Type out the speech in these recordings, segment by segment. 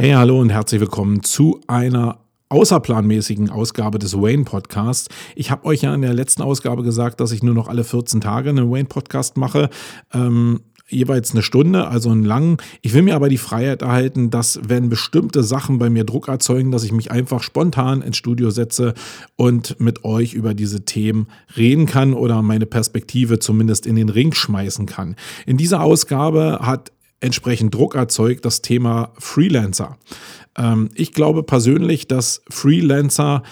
Hey, hallo und herzlich willkommen zu einer außerplanmäßigen Ausgabe des Wayne Podcasts. Ich habe euch ja in der letzten Ausgabe gesagt, dass ich nur noch alle 14 Tage einen Wayne Podcast mache. Ähm, jeweils eine Stunde, also einen langen. Ich will mir aber die Freiheit erhalten, dass wenn bestimmte Sachen bei mir Druck erzeugen, dass ich mich einfach spontan ins Studio setze und mit euch über diese Themen reden kann oder meine Perspektive zumindest in den Ring schmeißen kann. In dieser Ausgabe hat entsprechend Druck erzeugt, das Thema Freelancer. Ähm, ich glaube persönlich, dass Freelancer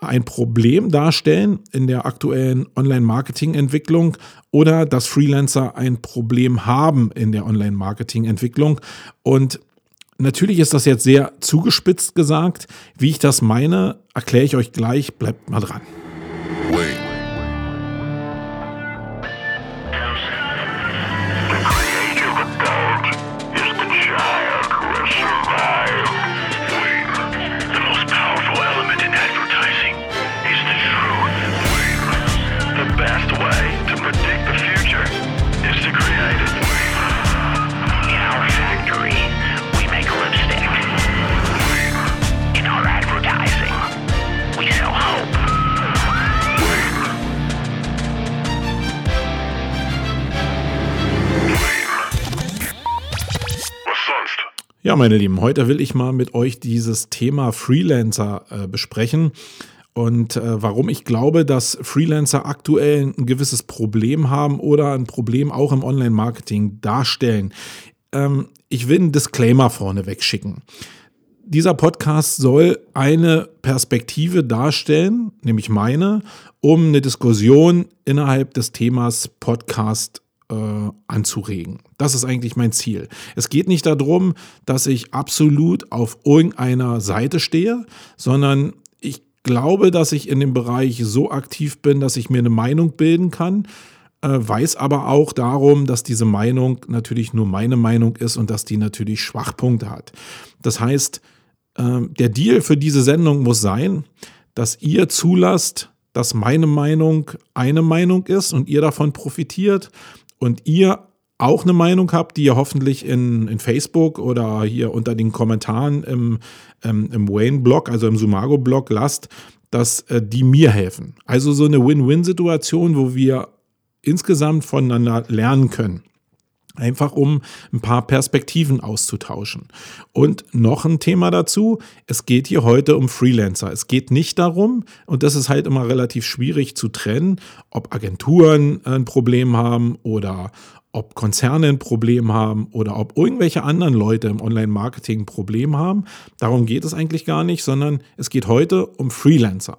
ein Problem darstellen in der aktuellen Online-Marketing-Entwicklung oder dass Freelancer ein Problem haben in der Online-Marketing-Entwicklung. Und natürlich ist das jetzt sehr zugespitzt gesagt. Wie ich das meine, erkläre ich euch gleich. Bleibt mal dran. Wait. Meine Lieben, heute will ich mal mit euch dieses Thema Freelancer äh, besprechen und äh, warum ich glaube, dass Freelancer aktuell ein gewisses Problem haben oder ein Problem auch im Online-Marketing darstellen. Ähm, ich will einen Disclaimer vorne wegschicken. Dieser Podcast soll eine Perspektive darstellen, nämlich meine, um eine Diskussion innerhalb des Themas Podcast äh, anzuregen. Das ist eigentlich mein Ziel. Es geht nicht darum, dass ich absolut auf irgendeiner Seite stehe, sondern ich glaube, dass ich in dem Bereich so aktiv bin, dass ich mir eine Meinung bilden kann, äh, weiß aber auch darum, dass diese Meinung natürlich nur meine Meinung ist und dass die natürlich Schwachpunkte hat. Das heißt, äh, der Deal für diese Sendung muss sein, dass ihr zulasst, dass meine Meinung eine Meinung ist und ihr davon profitiert und ihr auch eine Meinung habt, die ihr hoffentlich in, in Facebook oder hier unter den Kommentaren im, ähm, im Wayne-Blog, also im Sumago-Blog lasst, dass äh, die mir helfen. Also so eine Win-Win-Situation, wo wir insgesamt voneinander lernen können. Einfach um ein paar Perspektiven auszutauschen. Und noch ein Thema dazu, es geht hier heute um Freelancer. Es geht nicht darum, und das ist halt immer relativ schwierig zu trennen, ob Agenturen ein Problem haben oder ob Konzerne ein Problem haben oder ob irgendwelche anderen Leute im Online-Marketing ein Problem haben. Darum geht es eigentlich gar nicht, sondern es geht heute um Freelancer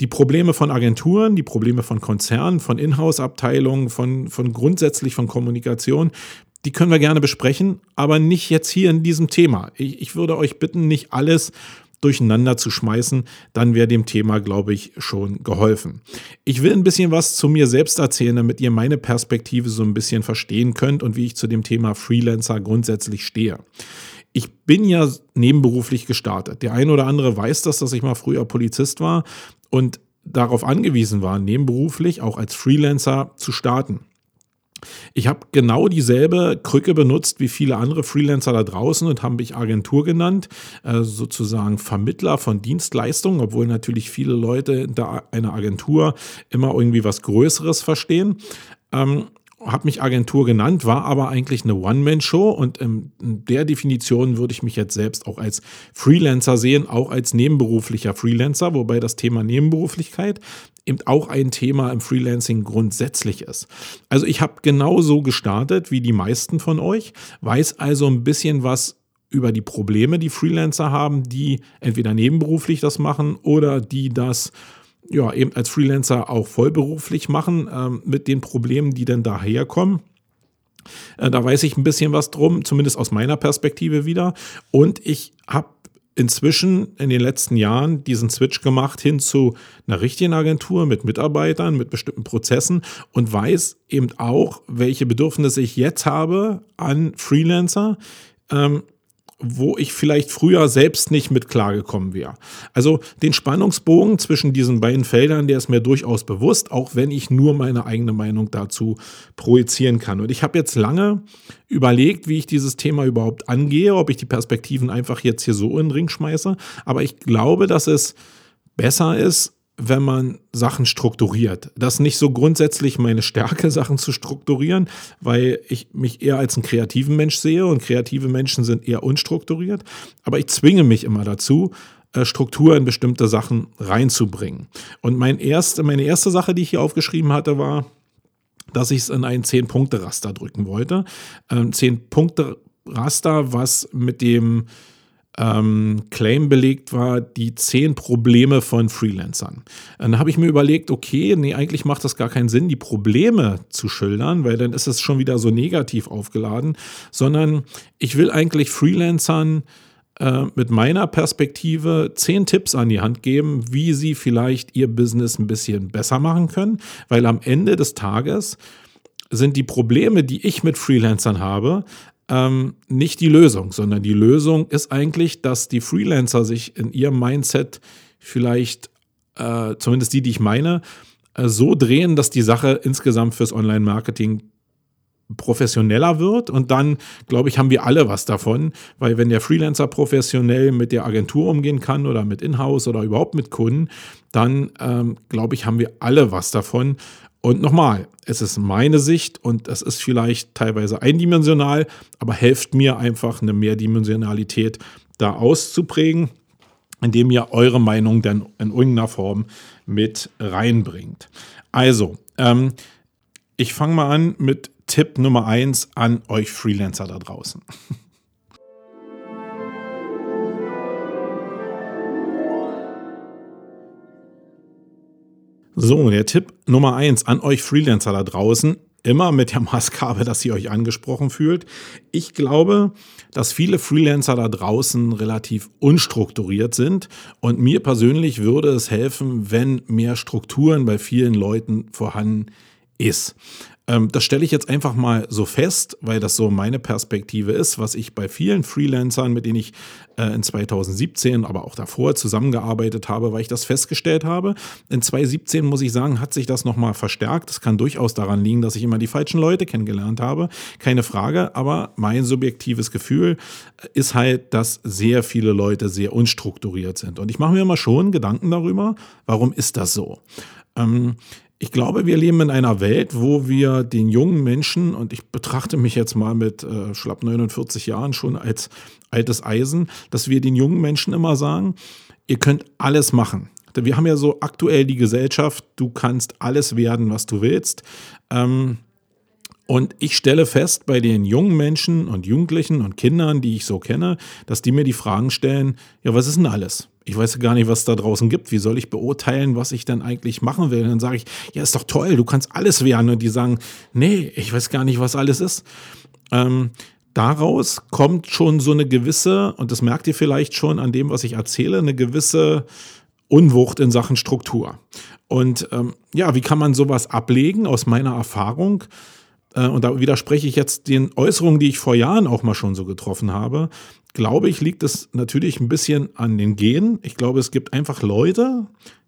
die Probleme von Agenturen, die Probleme von Konzernen, von Inhouse-Abteilungen, von, von grundsätzlich von Kommunikation, die können wir gerne besprechen, aber nicht jetzt hier in diesem Thema. Ich, ich würde euch bitten, nicht alles durcheinander zu schmeißen, dann wäre dem Thema, glaube ich, schon geholfen. Ich will ein bisschen was zu mir selbst erzählen, damit ihr meine Perspektive so ein bisschen verstehen könnt und wie ich zu dem Thema Freelancer grundsätzlich stehe. Ich bin ja nebenberuflich gestartet. Der eine oder andere weiß das, dass ich mal früher Polizist war und darauf angewiesen war, nebenberuflich auch als Freelancer zu starten. Ich habe genau dieselbe Krücke benutzt wie viele andere Freelancer da draußen und habe mich Agentur genannt, äh, sozusagen Vermittler von Dienstleistungen, obwohl natürlich viele Leute hinter einer Agentur immer irgendwie was Größeres verstehen. Ähm, habe mich Agentur genannt, war aber eigentlich eine One-Man-Show und in der Definition würde ich mich jetzt selbst auch als Freelancer sehen, auch als nebenberuflicher Freelancer, wobei das Thema Nebenberuflichkeit eben auch ein Thema im Freelancing grundsätzlich ist. Also ich habe genauso gestartet wie die meisten von euch, weiß also ein bisschen was über die Probleme, die Freelancer haben, die entweder nebenberuflich das machen oder die das ja, eben als Freelancer auch vollberuflich machen ähm, mit den Problemen, die dann daherkommen. Äh, da weiß ich ein bisschen was drum, zumindest aus meiner Perspektive wieder. Und ich habe inzwischen in den letzten Jahren diesen Switch gemacht hin zu einer richtigen Agentur mit Mitarbeitern, mit bestimmten Prozessen und weiß eben auch, welche Bedürfnisse ich jetzt habe an Freelancer. Ähm, wo ich vielleicht früher selbst nicht mit klargekommen wäre. Also den Spannungsbogen zwischen diesen beiden Feldern, der ist mir durchaus bewusst, auch wenn ich nur meine eigene Meinung dazu projizieren kann. Und ich habe jetzt lange überlegt, wie ich dieses Thema überhaupt angehe, ob ich die Perspektiven einfach jetzt hier so in den Ring schmeiße. Aber ich glaube, dass es besser ist, wenn man Sachen strukturiert. Das ist nicht so grundsätzlich meine Stärke, Sachen zu strukturieren, weil ich mich eher als einen kreativen Mensch sehe und kreative Menschen sind eher unstrukturiert. Aber ich zwinge mich immer dazu, äh, Struktur in bestimmte Sachen reinzubringen. Und mein erste, meine erste Sache, die ich hier aufgeschrieben hatte, war, dass ich es in ein Zehn-Punkte-Raster drücken wollte. Ein Zehn-Punkte-Raster, was mit dem ähm, Claim belegt war, die zehn Probleme von Freelancern. Dann habe ich mir überlegt, okay, nee, eigentlich macht das gar keinen Sinn, die Probleme zu schildern, weil dann ist es schon wieder so negativ aufgeladen, sondern ich will eigentlich Freelancern äh, mit meiner Perspektive zehn Tipps an die Hand geben, wie sie vielleicht ihr Business ein bisschen besser machen können, weil am Ende des Tages sind die Probleme, die ich mit Freelancern habe, ähm, nicht die Lösung, sondern die Lösung ist eigentlich, dass die Freelancer sich in ihrem Mindset vielleicht, äh, zumindest die, die ich meine, äh, so drehen, dass die Sache insgesamt fürs Online-Marketing professioneller wird. Und dann, glaube ich, haben wir alle was davon, weil wenn der Freelancer professionell mit der Agentur umgehen kann oder mit Inhouse oder überhaupt mit Kunden, dann, ähm, glaube ich, haben wir alle was davon und nochmal, es ist meine Sicht und es ist vielleicht teilweise eindimensional, aber helft mir einfach eine Mehrdimensionalität da auszuprägen, indem ihr eure Meinung dann in irgendeiner Form mit reinbringt. Also, ähm, ich fange mal an mit Tipp Nummer eins an euch Freelancer da draußen. So, der Tipp Nummer eins an euch Freelancer da draußen. Immer mit der Maßgabe, dass ihr euch angesprochen fühlt. Ich glaube, dass viele Freelancer da draußen relativ unstrukturiert sind. Und mir persönlich würde es helfen, wenn mehr Strukturen bei vielen Leuten vorhanden ist. Ähm, das stelle ich jetzt einfach mal so fest, weil das so meine Perspektive ist, was ich bei vielen Freelancern, mit denen ich äh, in 2017, aber auch davor zusammengearbeitet habe, weil ich das festgestellt habe. In 2017 muss ich sagen, hat sich das nochmal verstärkt. Das kann durchaus daran liegen, dass ich immer die falschen Leute kennengelernt habe. Keine Frage, aber mein subjektives Gefühl ist halt, dass sehr viele Leute sehr unstrukturiert sind. Und ich mache mir immer schon Gedanken darüber, warum ist das so? Ähm, ich glaube, wir leben in einer Welt, wo wir den jungen Menschen, und ich betrachte mich jetzt mal mit äh, schlapp 49 Jahren schon als altes Eisen, dass wir den jungen Menschen immer sagen, ihr könnt alles machen. Wir haben ja so aktuell die Gesellschaft, du kannst alles werden, was du willst. Ähm, und ich stelle fest bei den jungen Menschen und Jugendlichen und Kindern, die ich so kenne, dass die mir die Fragen stellen, ja, was ist denn alles? Ich weiß gar nicht, was es da draußen gibt. Wie soll ich beurteilen, was ich denn eigentlich machen will? Und dann sage ich, ja, ist doch toll, du kannst alles werden. Und die sagen, nee, ich weiß gar nicht, was alles ist. Ähm, daraus kommt schon so eine gewisse, und das merkt ihr vielleicht schon an dem, was ich erzähle, eine gewisse Unwucht in Sachen Struktur. Und ähm, ja, wie kann man sowas ablegen aus meiner Erfahrung? Äh, und da widerspreche ich jetzt den Äußerungen, die ich vor Jahren auch mal schon so getroffen habe, glaube ich, liegt es natürlich ein bisschen an den Genen. Ich glaube, es gibt einfach Leute,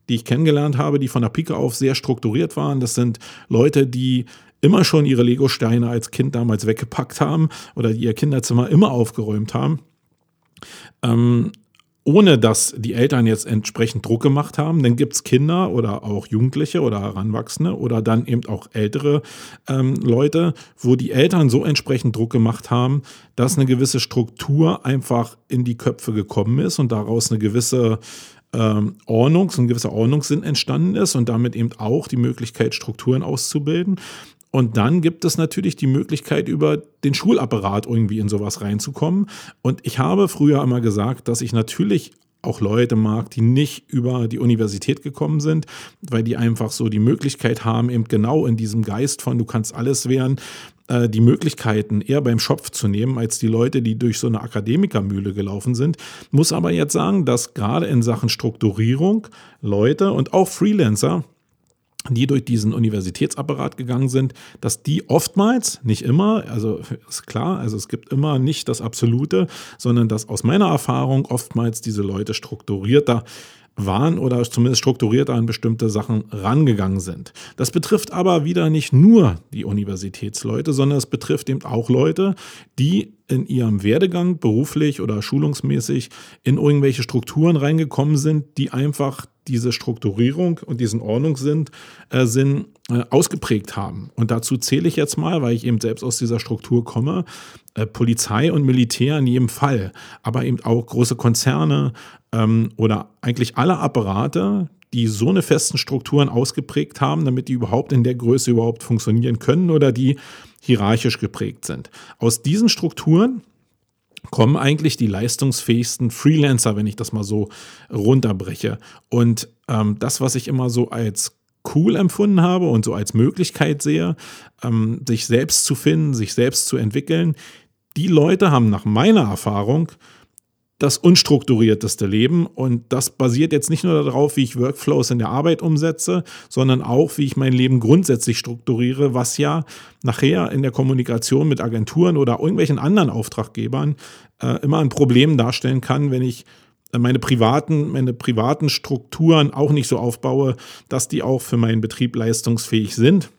die ich kennengelernt habe, die von der Pike auf sehr strukturiert waren. Das sind Leute, die immer schon ihre Lego-Steine als Kind damals weggepackt haben oder ihr Kinderzimmer immer aufgeräumt haben. Ähm, ohne dass die Eltern jetzt entsprechend Druck gemacht haben. Dann gibt es Kinder oder auch Jugendliche oder Heranwachsende oder dann eben auch ältere ähm, Leute, wo die Eltern so entsprechend Druck gemacht haben, dass eine gewisse Struktur einfach in die Köpfe gekommen ist und daraus eine gewisse ähm, Ordnung, so ein gewisser Ordnungssinn entstanden ist und damit eben auch die Möglichkeit, Strukturen auszubilden. Und dann gibt es natürlich die Möglichkeit, über den Schulapparat irgendwie in sowas reinzukommen. Und ich habe früher immer gesagt, dass ich natürlich auch Leute mag, die nicht über die Universität gekommen sind, weil die einfach so die Möglichkeit haben, eben genau in diesem Geist von du kannst alles werden, äh, die Möglichkeiten eher beim Schopf zu nehmen, als die Leute, die durch so eine Akademikermühle gelaufen sind. Muss aber jetzt sagen, dass gerade in Sachen Strukturierung Leute und auch Freelancer die durch diesen Universitätsapparat gegangen sind, dass die oftmals, nicht immer, also ist klar, also es gibt immer nicht das Absolute, sondern dass aus meiner Erfahrung oftmals diese Leute strukturierter waren oder zumindest strukturierter an bestimmte Sachen rangegangen sind. Das betrifft aber wieder nicht nur die Universitätsleute, sondern es betrifft eben auch Leute, die in ihrem Werdegang beruflich oder schulungsmäßig in irgendwelche Strukturen reingekommen sind, die einfach diese Strukturierung und diesen Ordnungssinn äh, Sinn, äh, ausgeprägt haben. Und dazu zähle ich jetzt mal, weil ich eben selbst aus dieser Struktur komme, äh, Polizei und Militär in jedem Fall, aber eben auch große Konzerne ähm, oder eigentlich alle Apparate, die so eine festen Strukturen ausgeprägt haben, damit die überhaupt in der Größe überhaupt funktionieren können oder die hierarchisch geprägt sind. Aus diesen Strukturen kommen eigentlich die leistungsfähigsten Freelancer, wenn ich das mal so runterbreche. Und ähm, das, was ich immer so als cool empfunden habe und so als Möglichkeit sehe, ähm, sich selbst zu finden, sich selbst zu entwickeln, die Leute haben nach meiner Erfahrung das unstrukturierteste Leben. Und das basiert jetzt nicht nur darauf, wie ich Workflows in der Arbeit umsetze, sondern auch, wie ich mein Leben grundsätzlich strukturiere, was ja nachher in der Kommunikation mit Agenturen oder irgendwelchen anderen Auftraggebern äh, immer ein Problem darstellen kann, wenn ich meine privaten, meine privaten Strukturen auch nicht so aufbaue, dass die auch für meinen Betrieb leistungsfähig sind.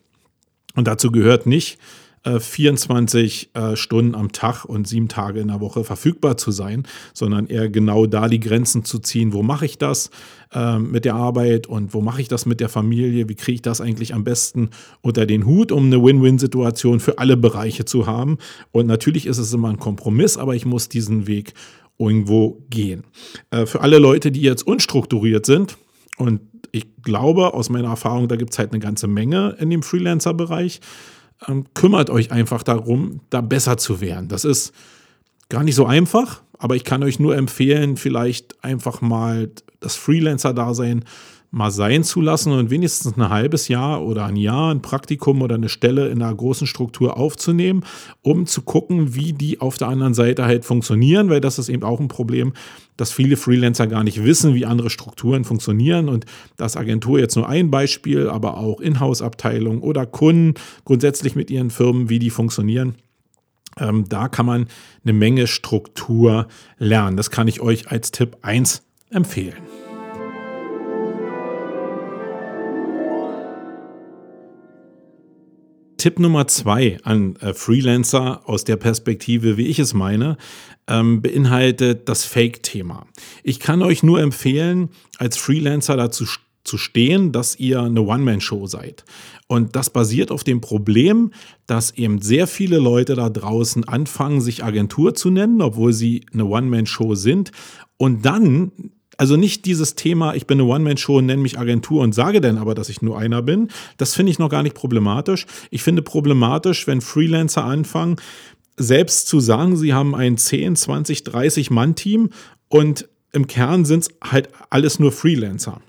Und dazu gehört nicht, 24 äh, äh, Stunden am Tag und sieben Tage in der Woche verfügbar zu sein, sondern eher genau da die Grenzen zu ziehen, wo mache ich das äh, mit der Arbeit und wo mache ich das mit der Familie, wie kriege ich das eigentlich am besten unter den Hut, um eine Win-Win-Situation für alle Bereiche zu haben. Und natürlich ist es immer ein Kompromiss, aber ich muss diesen Weg irgendwo gehen. Äh, für alle Leute, die jetzt unstrukturiert sind, und ich glaube aus meiner Erfahrung, da gibt es halt eine ganze Menge in dem Freelancer-Bereich, ähm, kümmert euch einfach darum, da besser zu werden. Das ist gar nicht so einfach, aber ich kann euch nur empfehlen, vielleicht einfach mal das Freelancer-Dasein mal sein zu lassen und wenigstens ein halbes Jahr oder ein Jahr ein Praktikum oder eine Stelle in einer großen Struktur aufzunehmen, um zu gucken, wie die auf der anderen Seite halt funktionieren, weil das ist eben auch ein Problem, dass viele Freelancer gar nicht wissen, wie andere Strukturen funktionieren und das Agentur jetzt nur ein Beispiel, aber auch Inhouse-Abteilung oder Kunden grundsätzlich mit ihren Firmen, wie die funktionieren. Ähm, da kann man eine Menge Struktur lernen. Das kann ich euch als Tipp 1 empfehlen. Tipp Nummer zwei an äh, Freelancer aus der Perspektive, wie ich es meine, ähm, beinhaltet das Fake-Thema. Ich kann euch nur empfehlen, als Freelancer dazu zu stehen, dass ihr eine One-Man-Show seid. Und das basiert auf dem Problem, dass eben sehr viele Leute da draußen anfangen, sich Agentur zu nennen, obwohl sie eine One-Man-Show sind und dann also nicht dieses Thema, ich bin eine One-Man-Show nenne mich Agentur und sage dann aber, dass ich nur einer bin. Das finde ich noch gar nicht problematisch. Ich finde problematisch, wenn Freelancer anfangen, selbst zu sagen, sie haben ein 10, 20, 30 Mann-Team und im Kern sind es halt alles nur Freelancer.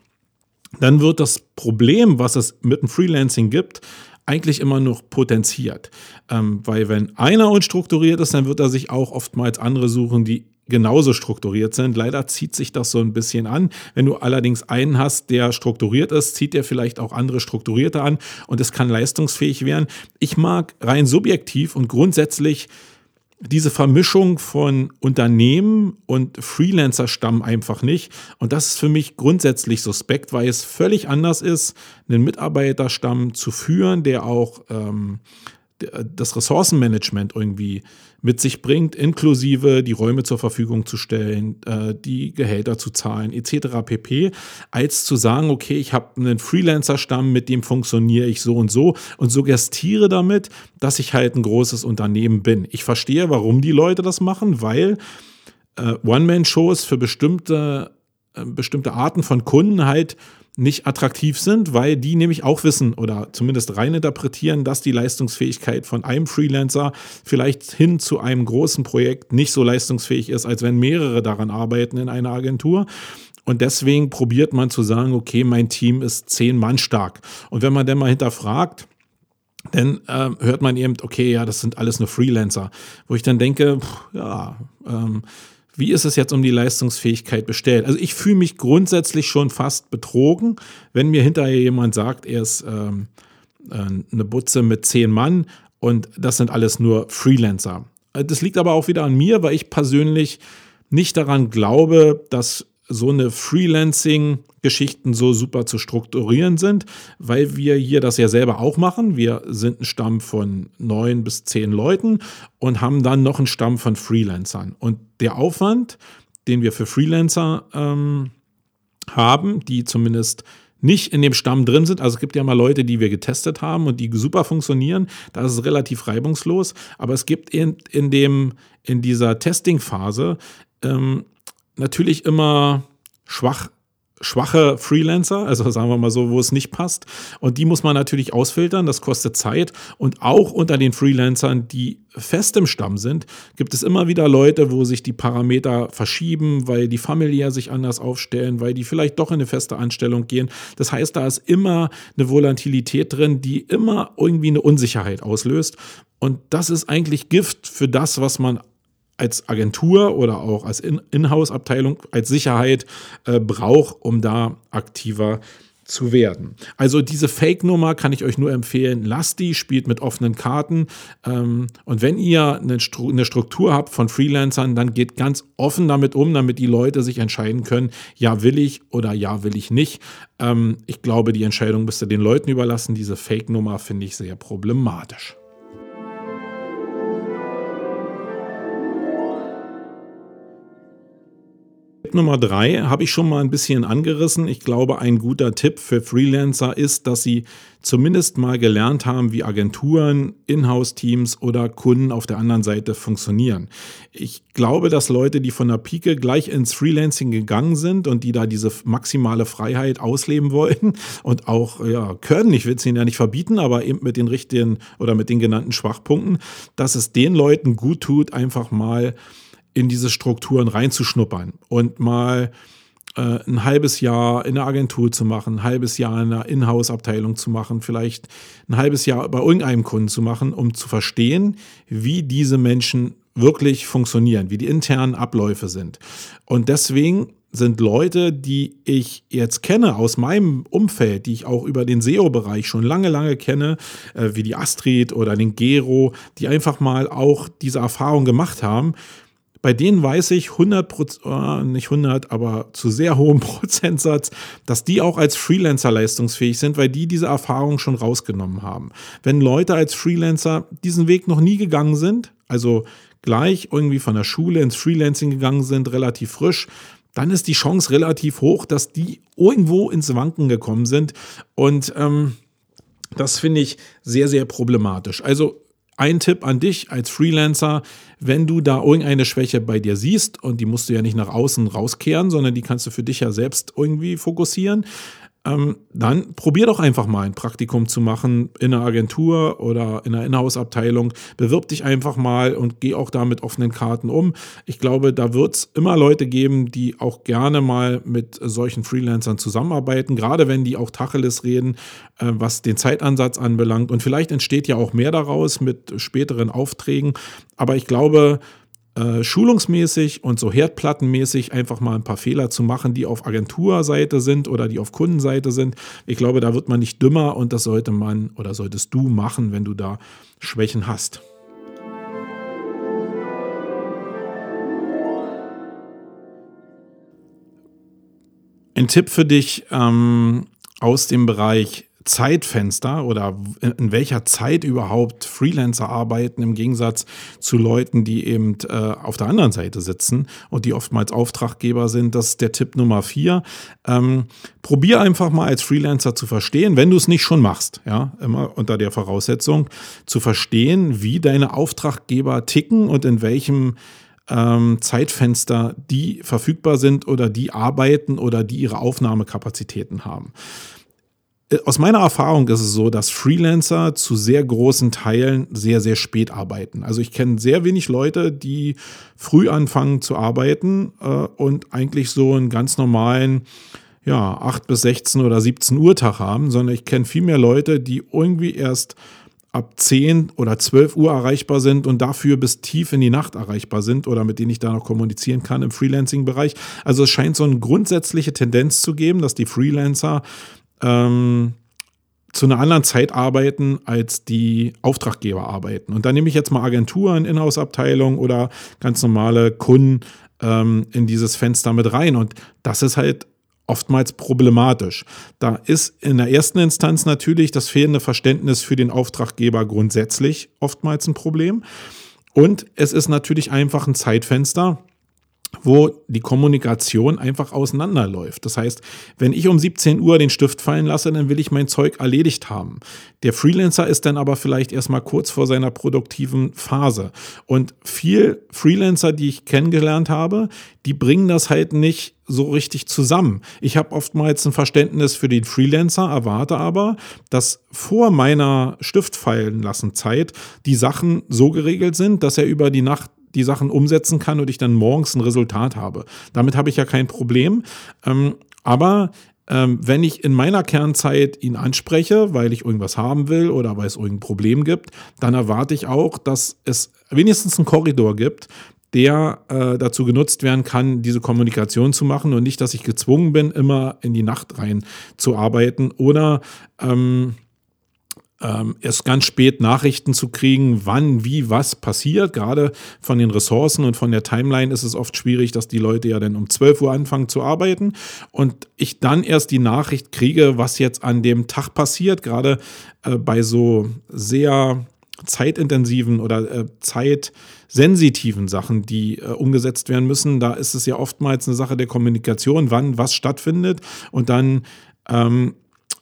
Dann wird das Problem, was es mit dem Freelancing gibt, eigentlich immer noch potenziert. Ähm, weil wenn einer unstrukturiert ist, dann wird er sich auch oftmals andere suchen, die genauso strukturiert sind. Leider zieht sich das so ein bisschen an. Wenn du allerdings einen hast, der strukturiert ist, zieht der vielleicht auch andere Strukturierte an und es kann leistungsfähig werden. Ich mag rein subjektiv und grundsätzlich diese Vermischung von Unternehmen und Freelancer-Stamm einfach nicht. Und das ist für mich grundsätzlich suspekt, weil es völlig anders ist, einen Mitarbeiterstamm zu führen, der auch ähm, das Ressourcenmanagement irgendwie mit sich bringt, inklusive die Räume zur Verfügung zu stellen, äh, die Gehälter zu zahlen, etc. pp, als zu sagen, okay, ich habe einen Freelancer-Stamm, mit dem funktioniere ich so und so und suggestiere damit, dass ich halt ein großes Unternehmen bin. Ich verstehe, warum die Leute das machen, weil äh, One-Man-Shows für bestimmte, bestimmte Arten von Kunden halt nicht attraktiv sind, weil die nämlich auch wissen oder zumindest rein interpretieren, dass die Leistungsfähigkeit von einem Freelancer vielleicht hin zu einem großen Projekt nicht so leistungsfähig ist, als wenn mehrere daran arbeiten in einer Agentur. Und deswegen probiert man zu sagen, okay, mein Team ist zehn Mann stark. Und wenn man dann mal hinterfragt, dann äh, hört man eben, okay, ja, das sind alles nur Freelancer. Wo ich dann denke, pff, ja, ähm, wie ist es jetzt um die Leistungsfähigkeit bestellt? Also ich fühle mich grundsätzlich schon fast betrogen, wenn mir hinterher jemand sagt, er ist ähm, äh, eine Butze mit zehn Mann und das sind alles nur Freelancer. Das liegt aber auch wieder an mir, weil ich persönlich nicht daran glaube, dass so eine Freelancing-Geschichten so super zu strukturieren sind, weil wir hier das ja selber auch machen. Wir sind ein Stamm von neun bis zehn Leuten und haben dann noch einen Stamm von Freelancern. Und der Aufwand, den wir für Freelancer ähm, haben, die zumindest nicht in dem Stamm drin sind. Also es gibt ja mal Leute, die wir getestet haben und die super funktionieren. Da ist es relativ reibungslos. Aber es gibt in, in, dem, in dieser Testing-Phase ähm, natürlich immer schwach schwache Freelancer, also sagen wir mal so, wo es nicht passt. Und die muss man natürlich ausfiltern, das kostet Zeit. Und auch unter den Freelancern, die fest im Stamm sind, gibt es immer wieder Leute, wo sich die Parameter verschieben, weil die familiär sich anders aufstellen, weil die vielleicht doch in eine feste Anstellung gehen. Das heißt, da ist immer eine Volatilität drin, die immer irgendwie eine Unsicherheit auslöst. Und das ist eigentlich Gift für das, was man als Agentur oder auch als Inhouse-Abteilung als Sicherheit äh, braucht, um da aktiver zu werden. Also diese Fake-Nummer kann ich euch nur empfehlen. Lasst die, spielt mit offenen Karten. Ähm, und wenn ihr eine, Stru eine, Struktur habt von Freelancern, dann geht ganz offen damit um, damit die Leute sich entscheiden können, ja will ich oder ja will ich nicht. Ähm, ich glaube, die Entscheidung müsst ihr den Leuten überlassen. Diese Fake-Nummer finde ich sehr problematisch. Nummer drei habe ich schon mal ein bisschen angerissen. Ich glaube, ein guter Tipp für Freelancer ist, dass sie zumindest mal gelernt haben, wie Agenturen, Inhouse-Teams oder Kunden auf der anderen Seite funktionieren. Ich glaube, dass Leute, die von der Pike gleich ins Freelancing gegangen sind und die da diese maximale Freiheit ausleben wollten und auch ja, können, ich will es ihnen ja nicht verbieten, aber eben mit den richtigen oder mit den genannten Schwachpunkten, dass es den Leuten gut tut, einfach mal in diese Strukturen reinzuschnuppern und mal äh, ein halbes Jahr in der Agentur zu machen, ein halbes Jahr in der Inhouse-Abteilung zu machen, vielleicht ein halbes Jahr bei irgendeinem Kunden zu machen, um zu verstehen, wie diese Menschen wirklich funktionieren, wie die internen Abläufe sind. Und deswegen sind Leute, die ich jetzt kenne aus meinem Umfeld, die ich auch über den SEO-Bereich schon lange, lange kenne, äh, wie die Astrid oder den Gero, die einfach mal auch diese Erfahrung gemacht haben bei denen weiß ich 100 Prozent, äh, nicht 100, aber zu sehr hohem Prozentsatz, dass die auch als Freelancer leistungsfähig sind, weil die diese Erfahrung schon rausgenommen haben. Wenn Leute als Freelancer diesen Weg noch nie gegangen sind, also gleich irgendwie von der Schule ins Freelancing gegangen sind, relativ frisch, dann ist die Chance relativ hoch, dass die irgendwo ins Wanken gekommen sind. Und ähm, das finde ich sehr, sehr problematisch. Also ein Tipp an dich als Freelancer, wenn du da irgendeine Schwäche bei dir siehst und die musst du ja nicht nach außen rauskehren, sondern die kannst du für dich ja selbst irgendwie fokussieren, ähm, dann probier doch einfach mal ein Praktikum zu machen in einer Agentur oder in einer Inhouse-Abteilung. Bewirb dich einfach mal und geh auch da mit offenen Karten um. Ich glaube, da wird es immer Leute geben, die auch gerne mal mit solchen Freelancern zusammenarbeiten, gerade wenn die auch Tacheles reden, äh, was den Zeitansatz anbelangt. Und vielleicht entsteht ja auch mehr daraus mit späteren Aufträgen. Aber ich glaube, äh, schulungsmäßig und so herdplattenmäßig einfach mal ein paar Fehler zu machen, die auf Agenturseite sind oder die auf Kundenseite sind. Ich glaube, da wird man nicht dümmer und das sollte man oder solltest du machen, wenn du da Schwächen hast. Ein Tipp für dich ähm, aus dem Bereich Zeitfenster oder in welcher Zeit überhaupt Freelancer arbeiten im Gegensatz zu Leuten, die eben äh, auf der anderen Seite sitzen und die oftmals Auftraggeber sind. Das ist der Tipp Nummer vier. Ähm, probier einfach mal als Freelancer zu verstehen, wenn du es nicht schon machst, ja, immer unter der Voraussetzung, zu verstehen, wie deine Auftraggeber ticken und in welchem ähm, Zeitfenster die verfügbar sind oder die arbeiten oder die ihre Aufnahmekapazitäten haben. Äh, aus meiner Erfahrung ist es so, dass Freelancer zu sehr großen Teilen sehr, sehr spät arbeiten. Also ich kenne sehr wenig Leute, die früh anfangen zu arbeiten äh, und eigentlich so einen ganz normalen ja, 8 bis 16 oder 17 Uhr Tag haben, sondern ich kenne viel mehr Leute, die irgendwie erst ab 10 oder 12 Uhr erreichbar sind und dafür bis tief in die Nacht erreichbar sind oder mit denen ich da noch kommunizieren kann im Freelancing-Bereich. Also es scheint so eine grundsätzliche Tendenz zu geben, dass die Freelancer ähm, zu einer anderen Zeit arbeiten, als die Auftraggeber arbeiten. Und da nehme ich jetzt mal Agenturen, Inhouse-Abteilung oder ganz normale Kunden ähm, in dieses Fenster mit rein. Und das ist halt oftmals problematisch. Da ist in der ersten Instanz natürlich das fehlende Verständnis für den Auftraggeber grundsätzlich oftmals ein Problem. Und es ist natürlich einfach ein Zeitfenster, wo die Kommunikation einfach auseinanderläuft. Das heißt, wenn ich um 17 Uhr den Stift fallen lasse, dann will ich mein Zeug erledigt haben. Der Freelancer ist dann aber vielleicht erstmal kurz vor seiner produktiven Phase. Und viel Freelancer, die ich kennengelernt habe, die bringen das halt nicht so richtig zusammen. Ich habe oftmals ein Verständnis für den Freelancer, erwarte aber, dass vor meiner Stiftfallen lassen Zeit die Sachen so geregelt sind, dass er über die Nacht die Sachen umsetzen kann und ich dann morgens ein Resultat habe. Damit habe ich ja kein Problem. Ähm, aber ähm, wenn ich in meiner Kernzeit ihn anspreche, weil ich irgendwas haben will oder weil es irgendein Problem gibt, dann erwarte ich auch, dass es wenigstens einen Korridor gibt, der äh, dazu genutzt werden kann, diese Kommunikation zu machen und nicht, dass ich gezwungen bin, immer in die Nacht rein zu arbeiten oder ähm, ähm, erst ganz spät Nachrichten zu kriegen, wann, wie, was passiert. Gerade von den Ressourcen und von der Timeline ist es oft schwierig, dass die Leute ja dann um 12 Uhr anfangen zu arbeiten und ich dann erst die Nachricht kriege, was jetzt an dem Tag passiert. Gerade äh, bei so sehr zeitintensiven oder äh, zeitsensitiven Sachen, die äh, umgesetzt werden müssen. Da ist es ja oftmals eine Sache der Kommunikation, wann was stattfindet und dann ähm,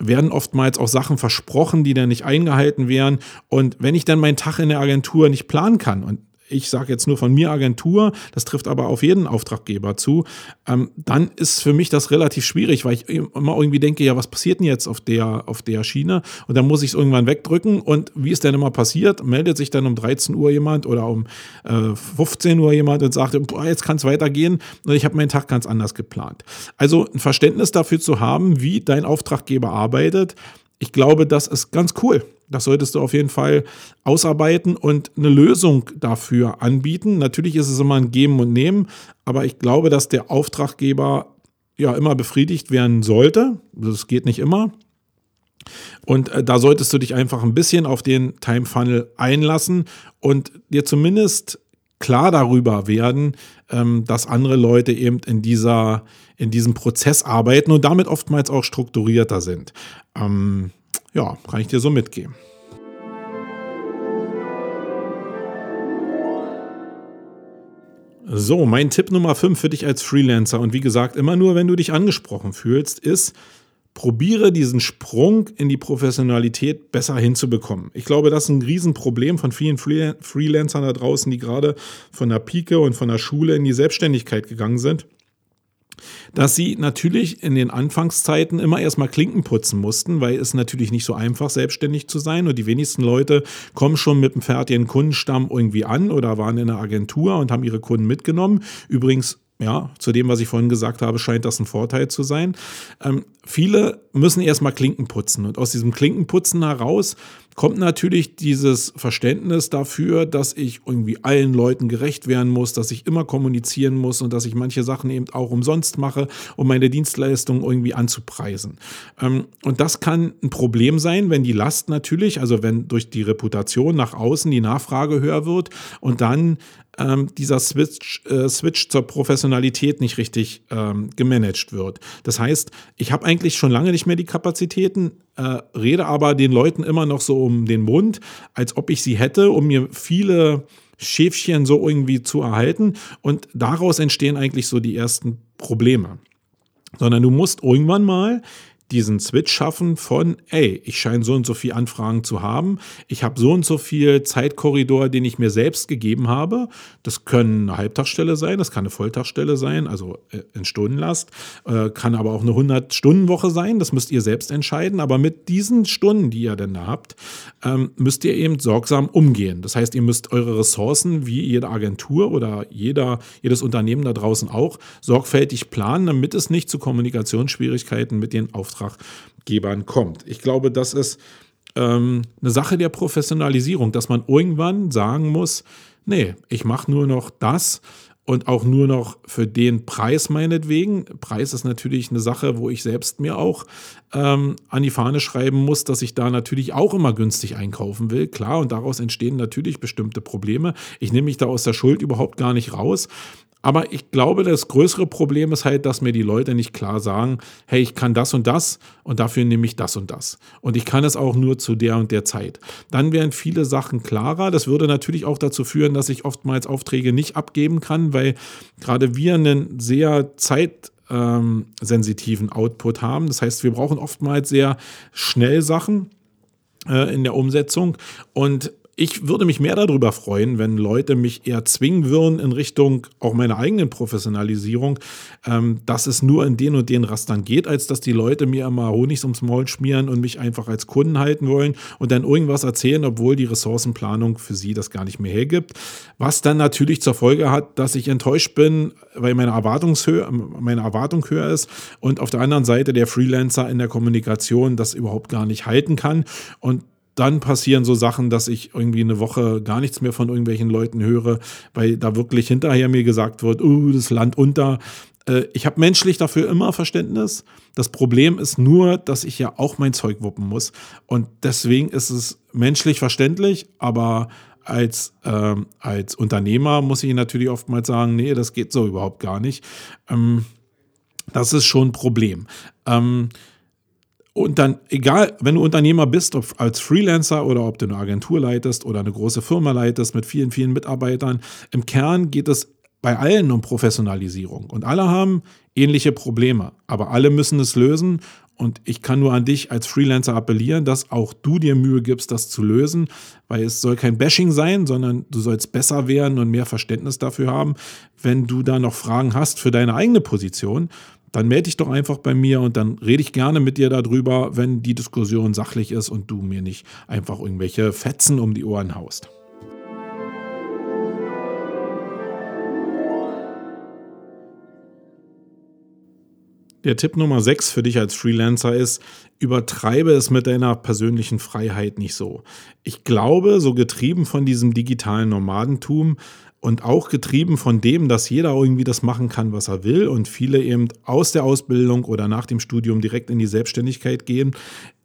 werden oftmals auch Sachen versprochen, die dann nicht eingehalten werden. Und wenn ich dann meinen Tag in der Agentur nicht planen kann und ich sage jetzt nur von mir Agentur, das trifft aber auf jeden Auftraggeber zu, ähm, dann ist für mich das relativ schwierig, weil ich immer irgendwie denke, ja, was passiert denn jetzt auf der, auf der Schiene? Und dann muss ich es irgendwann wegdrücken. Und wie es denn immer passiert, meldet sich dann um 13 Uhr jemand oder um äh, 15 Uhr jemand und sagt, boah, jetzt kann es weitergehen. Und ich habe meinen Tag ganz anders geplant. Also ein Verständnis dafür zu haben, wie dein Auftraggeber arbeitet, ich glaube, das ist ganz cool. Das solltest du auf jeden Fall ausarbeiten und eine Lösung dafür anbieten. Natürlich ist es immer ein Geben und Nehmen, aber ich glaube, dass der Auftraggeber ja immer befriedigt werden sollte. Das geht nicht immer. Und äh, da solltest du dich einfach ein bisschen auf den Time Funnel einlassen und dir zumindest klar darüber werden, ähm, dass andere Leute eben in dieser in diesem Prozess arbeiten und damit oftmals auch strukturierter sind. Ähm, ja, kann ich dir so mitgeben. So, mein Tipp Nummer 5 für dich als Freelancer und wie gesagt, immer nur, wenn du dich angesprochen fühlst, ist, probiere diesen Sprung in die Professionalität besser hinzubekommen. Ich glaube, das ist ein Riesenproblem von vielen Freelancern da draußen, die gerade von der Pike und von der Schule in die Selbstständigkeit gegangen sind dass sie natürlich in den Anfangszeiten immer erstmal Klinken putzen mussten, weil es natürlich nicht so einfach, selbstständig zu sein. Und die wenigsten Leute kommen schon mit einem fertigen Kundenstamm irgendwie an oder waren in einer Agentur und haben ihre Kunden mitgenommen. Übrigens ja, zu dem, was ich vorhin gesagt habe, scheint das ein Vorteil zu sein. Ähm, viele müssen erstmal Klinken putzen. Und aus diesem Klinkenputzen heraus kommt natürlich dieses Verständnis dafür, dass ich irgendwie allen Leuten gerecht werden muss, dass ich immer kommunizieren muss und dass ich manche Sachen eben auch umsonst mache, um meine Dienstleistung irgendwie anzupreisen. Ähm, und das kann ein Problem sein, wenn die Last natürlich, also wenn durch die Reputation nach außen die Nachfrage höher wird und dann ähm, dieser Switch, äh, Switch zur Professionalität nicht richtig ähm, gemanagt wird. Das heißt, ich habe eigentlich schon lange nicht mehr die Kapazitäten, äh, rede aber den Leuten immer noch so um den Mund, als ob ich sie hätte, um mir viele Schäfchen so irgendwie zu erhalten. Und daraus entstehen eigentlich so die ersten Probleme. Sondern du musst irgendwann mal diesen Switch schaffen von, ey, ich scheine so und so viele Anfragen zu haben, ich habe so und so viel Zeitkorridor, den ich mir selbst gegeben habe. Das können eine Halbtagsstelle sein, das kann eine Volltagsstelle sein, also äh, in Stundenlast, äh, kann aber auch eine 100-Stunden-Woche sein, das müsst ihr selbst entscheiden. Aber mit diesen Stunden, die ihr denn da habt, ähm, müsst ihr eben sorgsam umgehen. Das heißt, ihr müsst eure Ressourcen, wie jede Agentur oder jeder, jedes Unternehmen da draußen auch, sorgfältig planen, damit es nicht zu Kommunikationsschwierigkeiten mit den Auftraggebern Auftraggebern kommt. Ich glaube, das ist ähm, eine Sache der Professionalisierung, dass man irgendwann sagen muss, nee, ich mache nur noch das und auch nur noch für den Preis meinetwegen. Preis ist natürlich eine Sache, wo ich selbst mir auch ähm, an die Fahne schreiben muss, dass ich da natürlich auch immer günstig einkaufen will. Klar, und daraus entstehen natürlich bestimmte Probleme. Ich nehme mich da aus der Schuld überhaupt gar nicht raus. Aber ich glaube, das größere Problem ist halt, dass mir die Leute nicht klar sagen, hey, ich kann das und das und dafür nehme ich das und das. Und ich kann es auch nur zu der und der Zeit. Dann wären viele Sachen klarer. Das würde natürlich auch dazu führen, dass ich oftmals Aufträge nicht abgeben kann, weil gerade wir einen sehr zeitsensitiven Output haben. Das heißt, wir brauchen oftmals sehr schnell Sachen äh, in der Umsetzung. Und ich würde mich mehr darüber freuen, wenn Leute mich eher zwingen würden in Richtung auch meiner eigenen Professionalisierung, ähm, dass es nur in den und den Rastern geht, als dass die Leute mir immer Honigs ums Maul schmieren und mich einfach als Kunden halten wollen und dann irgendwas erzählen, obwohl die Ressourcenplanung für sie das gar nicht mehr hergibt. Was dann natürlich zur Folge hat, dass ich enttäuscht bin, weil meine, Erwartungshöhe, meine Erwartung höher ist und auf der anderen Seite der Freelancer in der Kommunikation das überhaupt gar nicht halten kann. Und dann passieren so Sachen, dass ich irgendwie eine Woche gar nichts mehr von irgendwelchen Leuten höre, weil da wirklich hinterher mir gesagt wird, uh, das Land unter. Äh, ich habe menschlich dafür immer Verständnis. Das Problem ist nur, dass ich ja auch mein Zeug wuppen muss. Und deswegen ist es menschlich verständlich, aber als, äh, als Unternehmer muss ich natürlich oftmals sagen, nee, das geht so überhaupt gar nicht. Ähm, das ist schon ein Problem. Ähm, und dann, egal, wenn du Unternehmer bist, ob als Freelancer oder ob du eine Agentur leitest oder eine große Firma leitest mit vielen, vielen Mitarbeitern, im Kern geht es bei allen um Professionalisierung. Und alle haben ähnliche Probleme, aber alle müssen es lösen. Und ich kann nur an dich als Freelancer appellieren, dass auch du dir Mühe gibst, das zu lösen, weil es soll kein Bashing sein, sondern du sollst besser werden und mehr Verständnis dafür haben. Wenn du da noch Fragen hast für deine eigene Position, dann melde dich doch einfach bei mir und dann rede ich gerne mit dir darüber, wenn die Diskussion sachlich ist und du mir nicht einfach irgendwelche Fetzen um die Ohren haust. Der Tipp Nummer 6 für dich als Freelancer ist, übertreibe es mit deiner persönlichen Freiheit nicht so. Ich glaube, so getrieben von diesem digitalen Nomadentum, und auch getrieben von dem, dass jeder irgendwie das machen kann, was er will und viele eben aus der Ausbildung oder nach dem Studium direkt in die Selbstständigkeit gehen,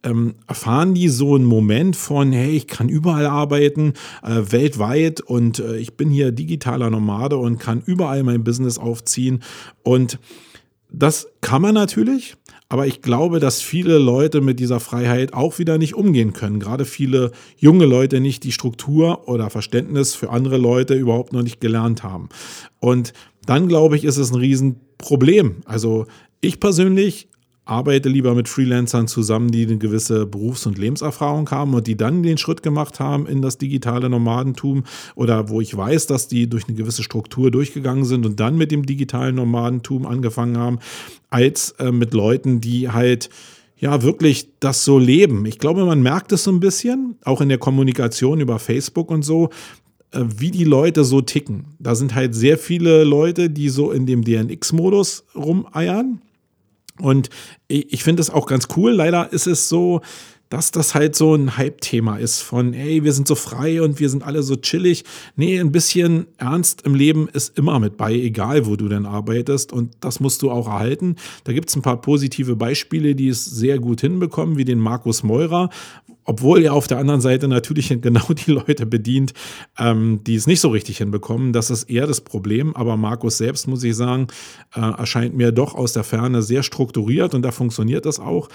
ähm, erfahren die so einen Moment von, hey, ich kann überall arbeiten, äh, weltweit und äh, ich bin hier digitaler Nomade und kann überall mein Business aufziehen. Und das kann man natürlich, aber ich glaube, dass viele Leute mit dieser Freiheit auch wieder nicht umgehen können. Gerade viele junge Leute nicht die Struktur oder Verständnis für andere Leute überhaupt noch nicht gelernt haben. Und dann glaube ich, ist es ein Riesenproblem. Also ich persönlich arbeite lieber mit Freelancern zusammen, die eine gewisse Berufs- und Lebenserfahrung haben und die dann den Schritt gemacht haben in das digitale Nomadentum oder wo ich weiß, dass die durch eine gewisse Struktur durchgegangen sind und dann mit dem digitalen Nomadentum angefangen haben, als äh, mit Leuten, die halt ja wirklich das so leben. Ich glaube, man merkt es so ein bisschen, auch in der Kommunikation über Facebook und so, äh, wie die Leute so ticken. Da sind halt sehr viele Leute, die so in dem DNX-Modus rumeiern und ich, ich finde es auch ganz cool. Leider ist es so, dass das halt so ein Hype-Thema ist von, ey, wir sind so frei und wir sind alle so chillig. Nee, ein bisschen Ernst im Leben ist immer mit bei, egal wo du denn arbeitest und das musst du auch erhalten. Da gibt es ein paar positive Beispiele, die es sehr gut hinbekommen, wie den Markus Meurer, obwohl er auf der anderen Seite natürlich genau die Leute bedient, ähm, die es nicht so richtig hinbekommen. Das ist eher das Problem. Aber Markus selbst, muss ich sagen, äh, erscheint mir doch aus der Ferne sehr strukturiert und da funktioniert das auch.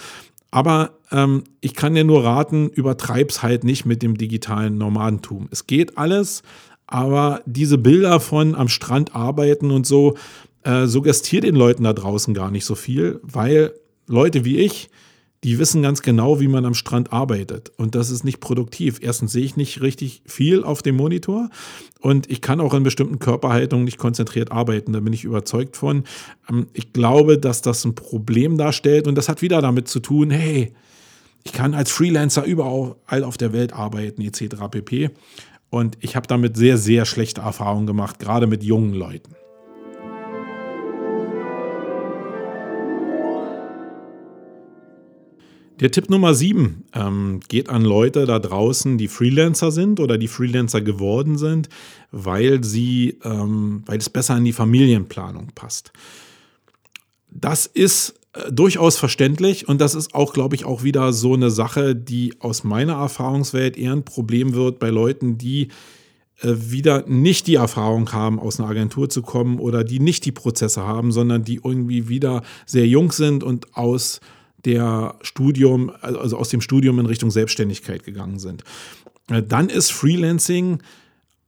Aber ähm, ich kann dir nur raten, übertreib's halt nicht mit dem digitalen Nomadentum. Es geht alles, aber diese Bilder von am Strand arbeiten und so äh, suggestiert den Leuten da draußen gar nicht so viel, weil Leute wie ich, die wissen ganz genau, wie man am Strand arbeitet. Und das ist nicht produktiv. Erstens sehe ich nicht richtig viel auf dem Monitor und ich kann auch in bestimmten Körperhaltungen nicht konzentriert arbeiten. Da bin ich überzeugt von. Ähm, ich glaube, dass das ein Problem darstellt und das hat wieder damit zu tun, hey, ich kann als Freelancer überall auf der Welt arbeiten, etc. pp. Und ich habe damit sehr, sehr schlechte Erfahrungen gemacht, gerade mit jungen Leuten. Der Tipp Nummer sieben ähm, geht an Leute da draußen, die Freelancer sind oder die Freelancer geworden sind, weil sie, ähm, weil es besser in die Familienplanung passt. Das ist äh, durchaus verständlich und das ist auch, glaube ich, auch wieder so eine Sache, die aus meiner Erfahrungswelt eher ein Problem wird bei Leuten, die äh, wieder nicht die Erfahrung haben, aus einer Agentur zu kommen oder die nicht die Prozesse haben, sondern die irgendwie wieder sehr jung sind und aus der Studium, also aus dem Studium in Richtung Selbstständigkeit gegangen sind. Äh, dann ist Freelancing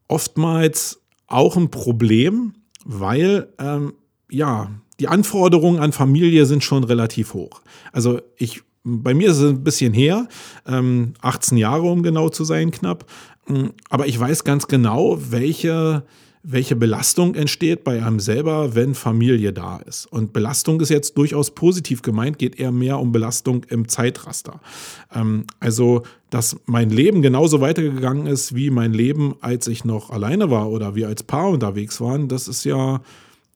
oftmals auch ein Problem, weil ähm, ja die Anforderungen an Familie sind schon relativ hoch. Also ich bei mir ist es ein bisschen her, ähm, 18 Jahre um genau zu sein, knapp. Mm, aber ich weiß ganz genau, welche welche Belastung entsteht bei einem selber, wenn Familie da ist. Und Belastung ist jetzt durchaus positiv gemeint, geht eher mehr um Belastung im Zeitraster. Ähm, also, dass mein Leben genauso weitergegangen ist wie mein Leben, als ich noch alleine war oder wir als Paar unterwegs waren, das ist ja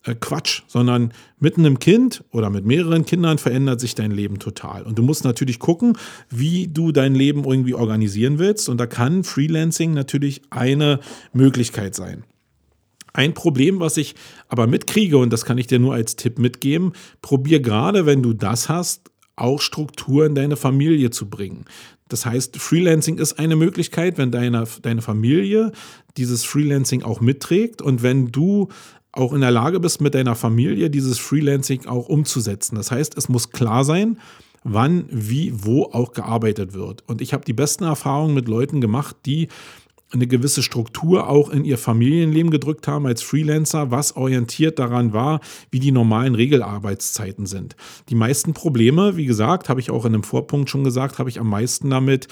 äh, Quatsch, sondern mit einem Kind oder mit mehreren Kindern verändert sich dein Leben total. Und du musst natürlich gucken, wie du dein Leben irgendwie organisieren willst. Und da kann Freelancing natürlich eine Möglichkeit sein. Ein Problem, was ich aber mitkriege, und das kann ich dir nur als Tipp mitgeben, probier gerade, wenn du das hast, auch Struktur in deine Familie zu bringen. Das heißt, Freelancing ist eine Möglichkeit, wenn deine, deine Familie dieses Freelancing auch mitträgt und wenn du auch in der Lage bist, mit deiner Familie dieses Freelancing auch umzusetzen. Das heißt, es muss klar sein, wann, wie, wo auch gearbeitet wird. Und ich habe die besten Erfahrungen mit Leuten gemacht, die eine gewisse Struktur auch in ihr Familienleben gedrückt haben als Freelancer, was orientiert daran war, wie die normalen Regelarbeitszeiten sind. Die meisten Probleme, wie gesagt, habe ich auch in einem Vorpunkt schon gesagt, habe ich am meisten damit,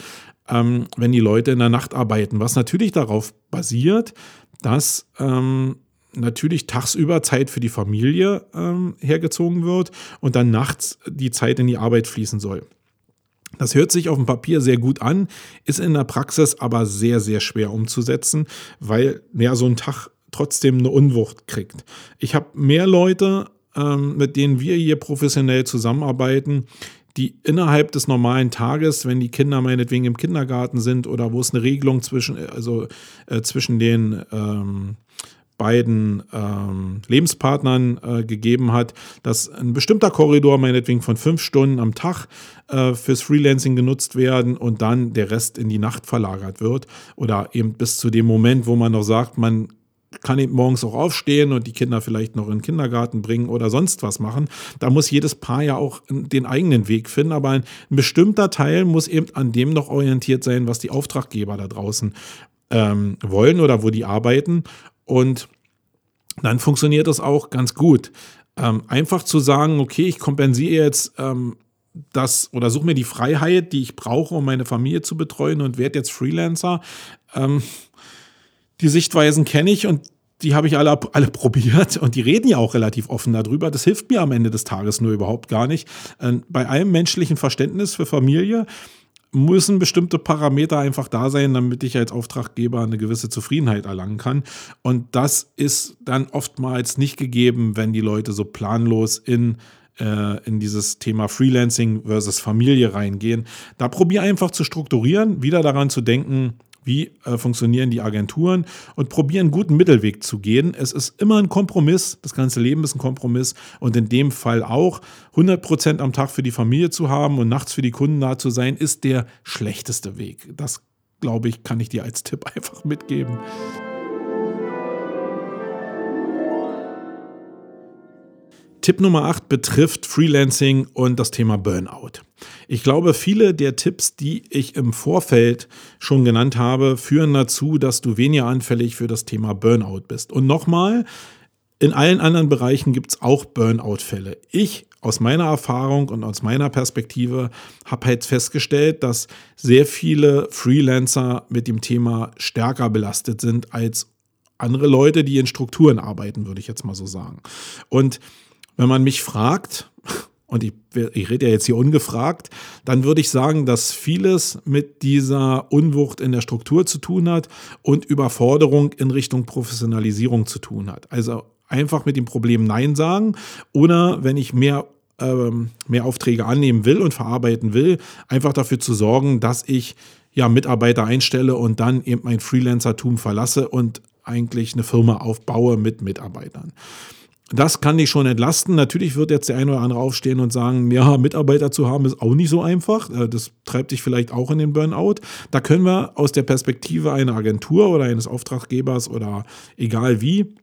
ähm, wenn die Leute in der Nacht arbeiten, was natürlich darauf basiert, dass ähm, natürlich tagsüber Zeit für die Familie ähm, hergezogen wird und dann nachts die Zeit in die Arbeit fließen soll. Das hört sich auf dem Papier sehr gut an, ist in der Praxis aber sehr, sehr schwer umzusetzen, weil ja so ein Tag trotzdem eine Unwucht kriegt. Ich habe mehr Leute, ähm, mit denen wir hier professionell zusammenarbeiten, die innerhalb des normalen Tages, wenn die Kinder meinetwegen im Kindergarten sind oder wo es eine Regelung zwischen, also äh, zwischen den ähm, beiden ähm, Lebenspartnern äh, gegeben hat, dass ein bestimmter Korridor meinetwegen von fünf Stunden am Tag äh, fürs Freelancing genutzt werden und dann der Rest in die Nacht verlagert wird oder eben bis zu dem Moment, wo man noch sagt, man kann eben morgens auch aufstehen und die Kinder vielleicht noch in den Kindergarten bringen oder sonst was machen. Da muss jedes Paar ja auch den eigenen Weg finden, aber ein, ein bestimmter Teil muss eben an dem noch orientiert sein, was die Auftraggeber da draußen ähm, wollen oder wo die arbeiten. Und dann funktioniert das auch ganz gut. Ähm, einfach zu sagen, okay, ich kompensiere jetzt ähm, das oder suche mir die Freiheit, die ich brauche, um meine Familie zu betreuen und werde jetzt Freelancer. Ähm, die Sichtweisen kenne ich und die habe ich alle, alle probiert und die reden ja auch relativ offen darüber. Das hilft mir am Ende des Tages nur überhaupt gar nicht. Ähm, bei allem menschlichen Verständnis für Familie müssen bestimmte Parameter einfach da sein, damit ich als Auftraggeber eine gewisse Zufriedenheit erlangen kann. Und das ist dann oftmals nicht gegeben, wenn die Leute so planlos in äh, in dieses Thema Freelancing versus Familie reingehen. Da probier einfach zu strukturieren, wieder daran zu denken, wie äh, funktionieren die Agenturen und probieren einen guten Mittelweg zu gehen. Es ist immer ein Kompromiss, das ganze Leben ist ein Kompromiss und in dem Fall auch 100 Prozent am Tag für die Familie zu haben und nachts für die Kunden da zu sein, ist der schlechteste Weg. Das glaube ich, kann ich dir als Tipp einfach mitgeben. Tipp Nummer 8 betrifft Freelancing und das Thema Burnout. Ich glaube, viele der Tipps, die ich im Vorfeld schon genannt habe, führen dazu, dass du weniger anfällig für das Thema Burnout bist. Und nochmal, in allen anderen Bereichen gibt es auch Burnout-Fälle. Ich aus meiner Erfahrung und aus meiner Perspektive habe halt festgestellt, dass sehr viele Freelancer mit dem Thema stärker belastet sind als andere Leute, die in Strukturen arbeiten, würde ich jetzt mal so sagen. Und wenn man mich fragt, und ich, ich rede ja jetzt hier ungefragt, dann würde ich sagen, dass vieles mit dieser Unwucht in der Struktur zu tun hat und Überforderung in Richtung Professionalisierung zu tun hat. Also einfach mit dem Problem Nein sagen oder wenn ich mehr ähm, mehr Aufträge annehmen will und verarbeiten will, einfach dafür zu sorgen, dass ich ja Mitarbeiter einstelle und dann eben mein Freelancertum verlasse und eigentlich eine Firma aufbaue mit Mitarbeitern. Das kann dich schon entlasten. Natürlich wird jetzt der eine oder andere aufstehen und sagen, ja, Mitarbeiter zu haben ist auch nicht so einfach. Äh, das treibt dich vielleicht auch in den Burnout. Da können wir aus der Perspektive einer Agentur oder eines Auftraggebers oder egal wie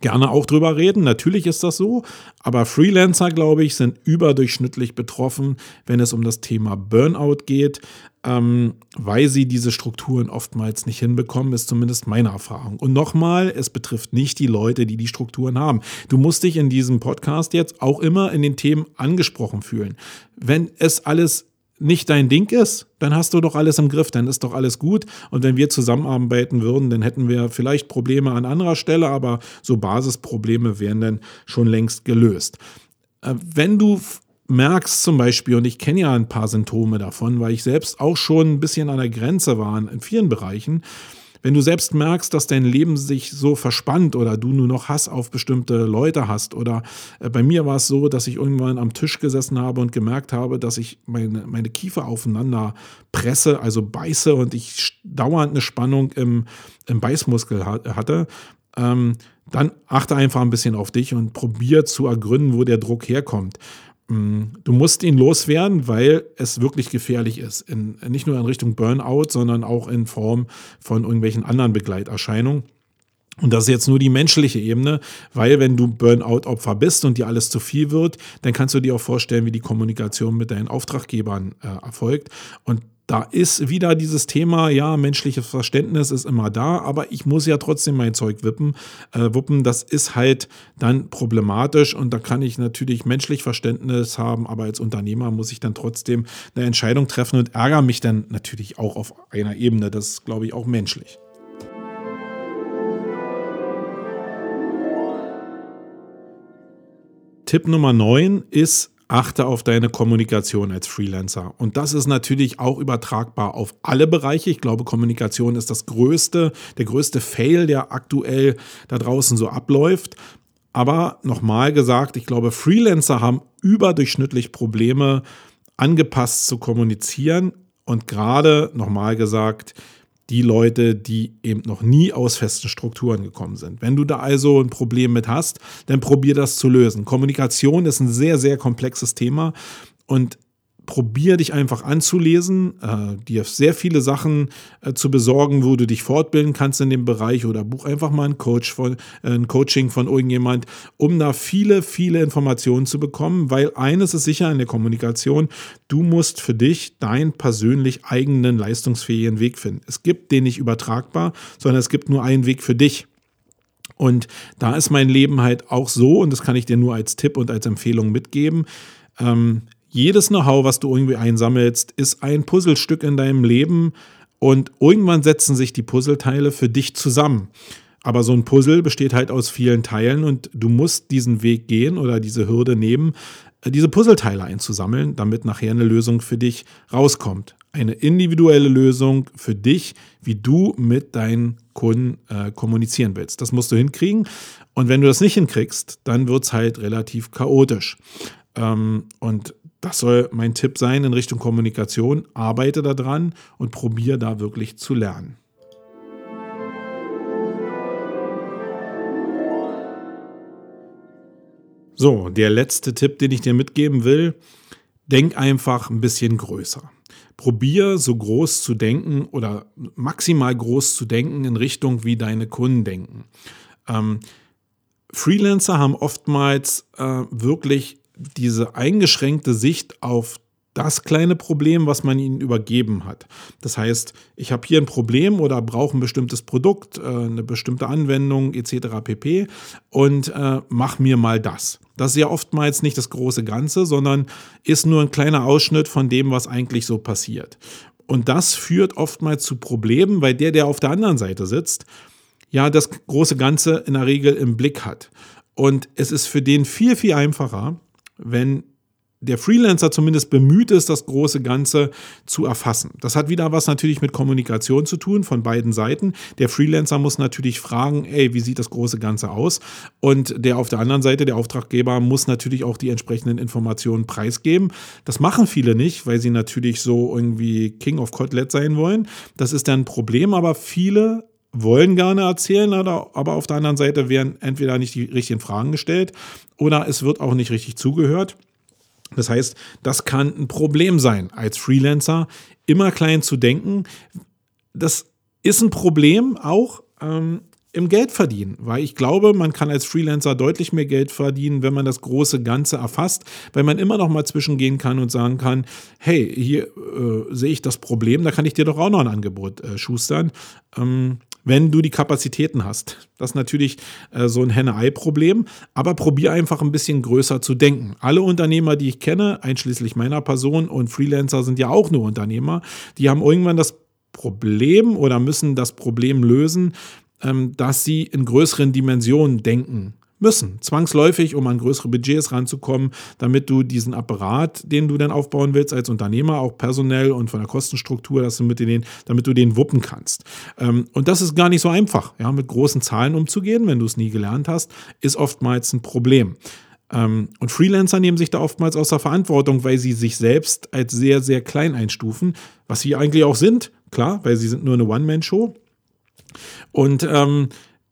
gerne auch drüber reden. Natürlich ist das so, aber Freelancer, glaube ich, sind überdurchschnittlich betroffen, wenn es um das Thema Burnout geht, ähm, weil sie diese Strukturen oftmals nicht hinbekommen, ist zumindest meine Erfahrung. Und nochmal, es betrifft nicht die Leute, die die Strukturen haben. Du musst dich in diesem Podcast jetzt auch immer in den Themen angesprochen fühlen. Wenn es alles nicht dein Ding ist, dann hast du doch alles im Griff, dann ist doch alles gut. Und wenn wir zusammenarbeiten würden, dann hätten wir vielleicht Probleme an anderer Stelle, aber so Basisprobleme wären dann schon längst gelöst. Äh, wenn du merkst zum Beispiel, und ich kenne ja ein paar Symptome davon, weil ich selbst auch schon ein bisschen an der Grenze war in vielen Bereichen, wenn du selbst merkst, dass dein Leben sich so verspannt oder du nur noch Hass auf bestimmte Leute hast oder äh, bei mir war es so, dass ich irgendwann am Tisch gesessen habe und gemerkt habe, dass ich meine, meine Kiefer aufeinander presse, also beiße und ich dauernd eine Spannung im, im Beißmuskel hatte, ähm, dann achte einfach ein bisschen auf dich und probier zu ergründen, wo der Druck herkommt. Mm, du musst ihn loswerden, weil es wirklich gefährlich ist. In, nicht nur in Richtung Burnout, sondern auch in Form von irgendwelchen anderen Begleiterscheinungen. Und das ist jetzt nur die menschliche Ebene, weil wenn du Burnout-Opfer bist und dir alles zu viel wird, dann kannst du dir auch vorstellen, wie die Kommunikation mit deinen Auftraggebern äh, erfolgt. Und da ist wieder dieses Thema, ja, menschliches Verständnis ist immer da, aber ich muss ja trotzdem mein Zeug wippen, äh, wuppen. Das ist halt dann problematisch und da kann ich natürlich menschlich Verständnis haben, aber als Unternehmer muss ich dann trotzdem eine Entscheidung treffen und ärgere mich dann natürlich auch auf einer Ebene. Das ist, glaube ich, auch menschlich. Tipp Nummer 9 ist, achte auf deine Kommunikation als Freelancer. Und das ist natürlich auch übertragbar auf alle Bereiche. Ich glaube, Kommunikation ist das größte, der größte Fail, der aktuell da draußen so abläuft. Aber nochmal gesagt, ich glaube, Freelancer haben überdurchschnittlich Probleme, angepasst zu kommunizieren. Und gerade, nochmal gesagt, die Leute, die eben noch nie aus festen Strukturen gekommen sind. Wenn du da also ein Problem mit hast, dann probier das zu lösen. Kommunikation ist ein sehr, sehr komplexes Thema und probier dich einfach anzulesen, äh, dir sehr viele Sachen äh, zu besorgen, wo du dich fortbilden kannst in dem Bereich oder buch einfach mal einen Coach von, äh, ein Coaching von irgendjemand, um da viele, viele Informationen zu bekommen, weil eines ist sicher in der Kommunikation, du musst für dich deinen persönlich eigenen leistungsfähigen Weg finden. Es gibt den nicht übertragbar, sondern es gibt nur einen Weg für dich. Und da ist mein Leben halt auch so, und das kann ich dir nur als Tipp und als Empfehlung mitgeben. Ähm, jedes Know-how, was du irgendwie einsammelst, ist ein Puzzlestück in deinem Leben und irgendwann setzen sich die Puzzleteile für dich zusammen. Aber so ein Puzzle besteht halt aus vielen Teilen und du musst diesen Weg gehen oder diese Hürde nehmen, äh, diese Puzzleteile einzusammeln, damit nachher eine Lösung für dich rauskommt. Eine individuelle Lösung für dich, wie du mit deinen Kunden äh, kommunizieren willst. Das musst du hinkriegen. Und wenn du das nicht hinkriegst, dann wird es halt relativ chaotisch. Ähm, und das soll mein Tipp sein in Richtung Kommunikation. Arbeite daran und probiere da wirklich zu lernen. So, der letzte Tipp, den ich dir mitgeben will, denk einfach ein bisschen größer. Probier so groß zu denken oder maximal groß zu denken in Richtung, wie deine Kunden denken. Ähm, Freelancer haben oftmals äh, wirklich diese eingeschränkte Sicht auf das kleine Problem, was man ihnen übergeben hat. Das heißt, ich habe hier ein Problem oder brauche ein bestimmtes Produkt, äh, eine bestimmte Anwendung etc. pp. und äh, mach mir mal das. Das ist ja oftmals nicht das große Ganze, sondern ist nur ein kleiner Ausschnitt von dem, was eigentlich so passiert. Und das führt oftmals zu Problemen, weil der, der auf der anderen Seite sitzt, ja das große Ganze in der Regel im Blick hat. Und es ist für den viel, viel einfacher, wenn der Freelancer zumindest bemüht ist, das große Ganze zu erfassen. Das hat wieder was natürlich mit Kommunikation zu tun von beiden Seiten. Der Freelancer muss natürlich fragen, ey, wie sieht das große Ganze aus? Und der auf der anderen Seite, der Auftraggeber, muss natürlich auch die entsprechenden Informationen preisgeben. Das machen viele nicht, weil sie natürlich so irgendwie King of Kotelett sein wollen. Das ist dann ein Problem, aber viele wollen gerne erzählen, aber auf der anderen Seite werden entweder nicht die richtigen Fragen gestellt oder es wird auch nicht richtig zugehört. Das heißt, das kann ein Problem sein, als Freelancer immer klein zu denken. Das ist ein Problem auch ähm, im Geldverdienen, weil ich glaube, man kann als Freelancer deutlich mehr Geld verdienen, wenn man das große Ganze erfasst, weil man immer noch mal zwischengehen kann und sagen kann, hey, hier äh, sehe ich das Problem, da kann ich dir doch auch noch ein Angebot äh, schustern. Ähm, wenn du die Kapazitäten hast. Das ist natürlich äh, so ein Henne-Ei-Problem, aber probier einfach ein bisschen größer zu denken. Alle Unternehmer, die ich kenne, einschließlich meiner Person und Freelancer sind ja auch nur Unternehmer, die haben irgendwann das Problem oder müssen das Problem lösen, ähm, dass sie in größeren Dimensionen denken müssen, zwangsläufig, um an größere Budgets ranzukommen, damit du diesen Apparat, den du dann aufbauen willst als Unternehmer, auch personell und von der Kostenstruktur, dass du mit denen, damit du den wuppen kannst. Ähm, und das ist gar nicht so einfach, ja, mit großen Zahlen umzugehen, wenn du es nie gelernt hast, ist oftmals ein Problem. Ähm, und Freelancer nehmen sich da oftmals aus der Verantwortung, weil sie sich selbst als sehr, sehr klein einstufen, was sie eigentlich auch sind, klar, weil sie sind nur eine One-Man-Show. Und ähm,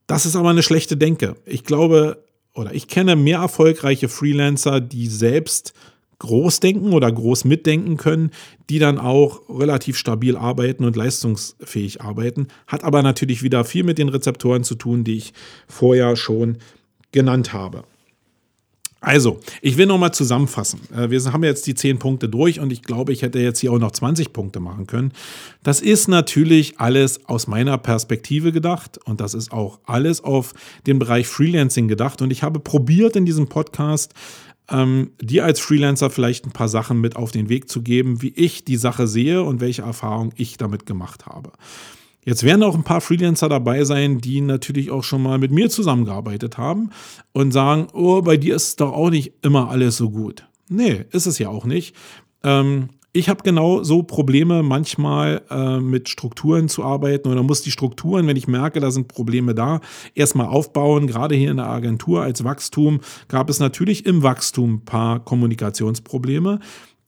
das ist aber eine schlechte Denke. Ich glaube, oder ich kenne mehr erfolgreiche Freelancer, die selbst groß denken oder groß mitdenken können, die dann auch relativ stabil arbeiten und leistungsfähig arbeiten. Hat aber natürlich wieder viel mit den Rezeptoren zu tun, die ich vorher schon genannt habe. Also, ich will nochmal zusammenfassen. Äh, wir haben jetzt die 10 Punkte durch und ich glaube, ich hätte jetzt hier auch noch 20 Punkte machen können. Das ist natürlich alles aus meiner Perspektive gedacht und das ist auch alles auf den Bereich Freelancing gedacht. Und ich habe probiert in diesem Podcast, ähm, dir als Freelancer vielleicht ein paar Sachen mit auf den Weg zu geben, wie ich die Sache sehe und welche Erfahrungen ich damit gemacht habe. Jetzt werden auch ein paar Freelancer dabei sein, die natürlich auch schon mal mit mir zusammengearbeitet haben und sagen, oh, bei dir ist doch auch nicht immer alles so gut. Nee, ist es ja auch nicht. Ähm, ich habe genau so Probleme, manchmal äh, mit Strukturen zu arbeiten oder muss die Strukturen, wenn ich merke, da sind Probleme da, erstmal aufbauen. Gerade hier in der Agentur als Wachstum gab es natürlich im Wachstum ein paar Kommunikationsprobleme.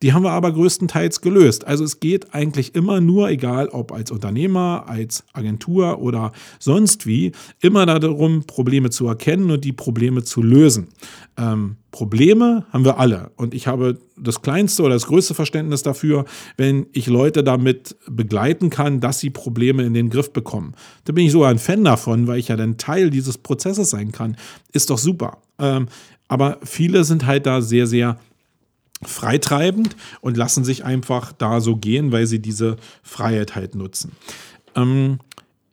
Die haben wir aber größtenteils gelöst. Also es geht eigentlich immer nur, egal ob als Unternehmer, als Agentur oder sonst wie, immer darum, Probleme zu erkennen und die Probleme zu lösen. Ähm, Probleme haben wir alle. Und ich habe das kleinste oder das größte Verständnis dafür, wenn ich Leute damit begleiten kann, dass sie Probleme in den Griff bekommen. Da bin ich sogar ein Fan davon, weil ich ja dann Teil dieses Prozesses sein kann. Ist doch super. Ähm, aber viele sind halt da sehr, sehr freitreibend und lassen sich einfach da so gehen, weil sie diese Freiheit halt nutzen. Ähm,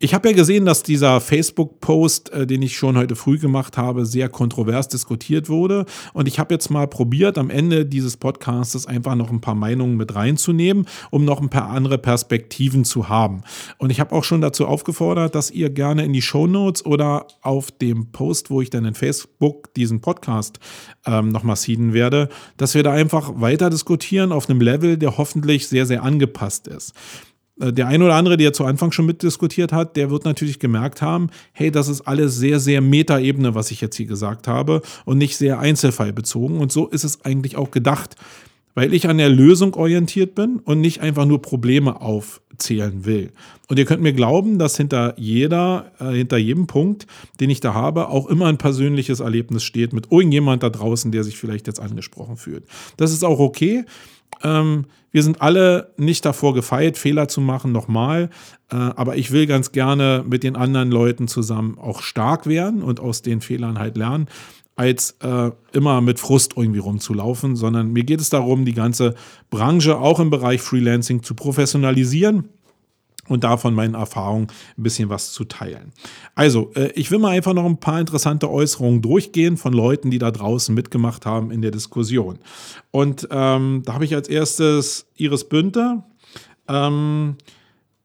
ich habe ja gesehen, dass dieser Facebook-Post, äh, den ich schon heute früh gemacht habe, sehr kontrovers diskutiert wurde. Und ich habe jetzt mal probiert, am Ende dieses Podcasts einfach noch ein paar Meinungen mit reinzunehmen, um noch ein paar andere Perspektiven zu haben. Und ich habe auch schon dazu aufgefordert, dass ihr gerne in die Show Notes oder auf dem Post, wo ich dann in Facebook diesen Podcast ähm, nochmal seeden werde, dass wir da einfach weiter diskutieren auf einem Level, der hoffentlich sehr, sehr angepasst ist. Äh, der ein oder andere, der zu Anfang schon mitdiskutiert hat, der wird natürlich gemerkt haben, hey, das ist alles sehr, sehr Metaebene, was ich jetzt hier gesagt habe und nicht sehr einzelfallbezogen. Und so ist es eigentlich auch gedacht, weil ich an der Lösung orientiert bin und nicht einfach nur Probleme aufzählen will. Und ihr könnt mir glauben, dass hinter jeder, äh, hinter jedem Punkt, den ich da habe, auch immer ein persönliches Erlebnis steht mit irgendjemand da draußen, der sich vielleicht jetzt angesprochen fühlt. Das ist auch okay. Ähm, wir sind alle nicht davor gefeit, Fehler zu machen, nochmal. Äh, aber ich will ganz gerne mit den anderen Leuten zusammen auch stark werden und aus den Fehlern halt lernen, als äh, immer mit Frust irgendwie rumzulaufen, sondern mir geht es darum, die ganze Branche auch im Bereich Freelancing zu professionalisieren und davon meinen Erfahrungen ein bisschen was zu teilen. Also, äh, ich will mal einfach noch ein paar interessante Äußerungen durchgehen von Leuten, die da draußen mitgemacht haben in der Diskussion. Und ähm, da habe ich als erstes Iris Bünter. Ähm,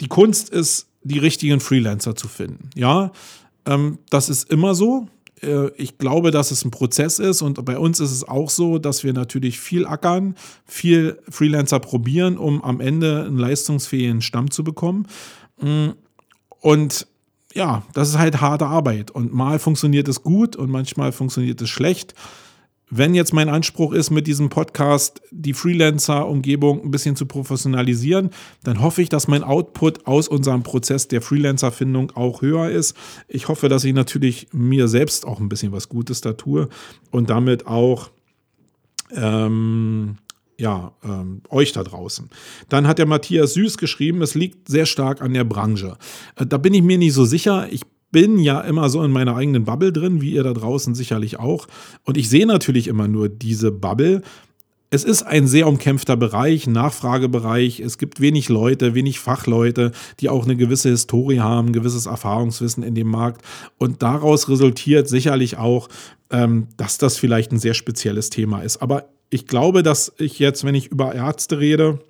die Kunst ist, die richtigen Freelancer zu finden. Ja, ähm, das ist immer so ich glaube, dass es ein Prozess ist und bei uns ist es auch so, dass wir natürlich viel ackern, viel Freelancer probieren, um am Ende einen leistungsfähigen Stamm zu bekommen. Mm, und ja, das ist halt harte Arbeit und mal funktioniert es gut und manchmal funktioniert es schlecht wenn jetzt mein Anspruch ist, mit diesem Podcast die Freelancer-Umgebung ein bisschen zu professionalisieren, dann hoffe ich, dass mein Output aus unserem Prozess der Freelancer-Findung auch höher ist. Ich hoffe, dass ich natürlich mir selbst auch ein bisschen was Gutes da tue und damit auch ähm, ja, ähm, euch da draußen. Dann hat der Matthias Süß geschrieben, es liegt sehr stark an der Branche. Äh, da bin ich mir nicht so sicher. Ich bin ja immer so in meiner eigenen Bubble drin, wie ihr da draußen sicherlich auch. Und ich sehe natürlich immer nur diese Bubble. Es ist ein sehr umkämpfter Bereich, Nachfragebereich. Es gibt wenig Leute, wenig Fachleute, die auch eine gewisse Historie haben, ein gewisses Erfahrungswissen in dem Markt. Und daraus resultiert sicherlich auch, ähm, dass das vielleicht ein sehr spezielles Thema ist. Aber ich glaube, dass ich jetzt, wenn ich über Ärzte rede,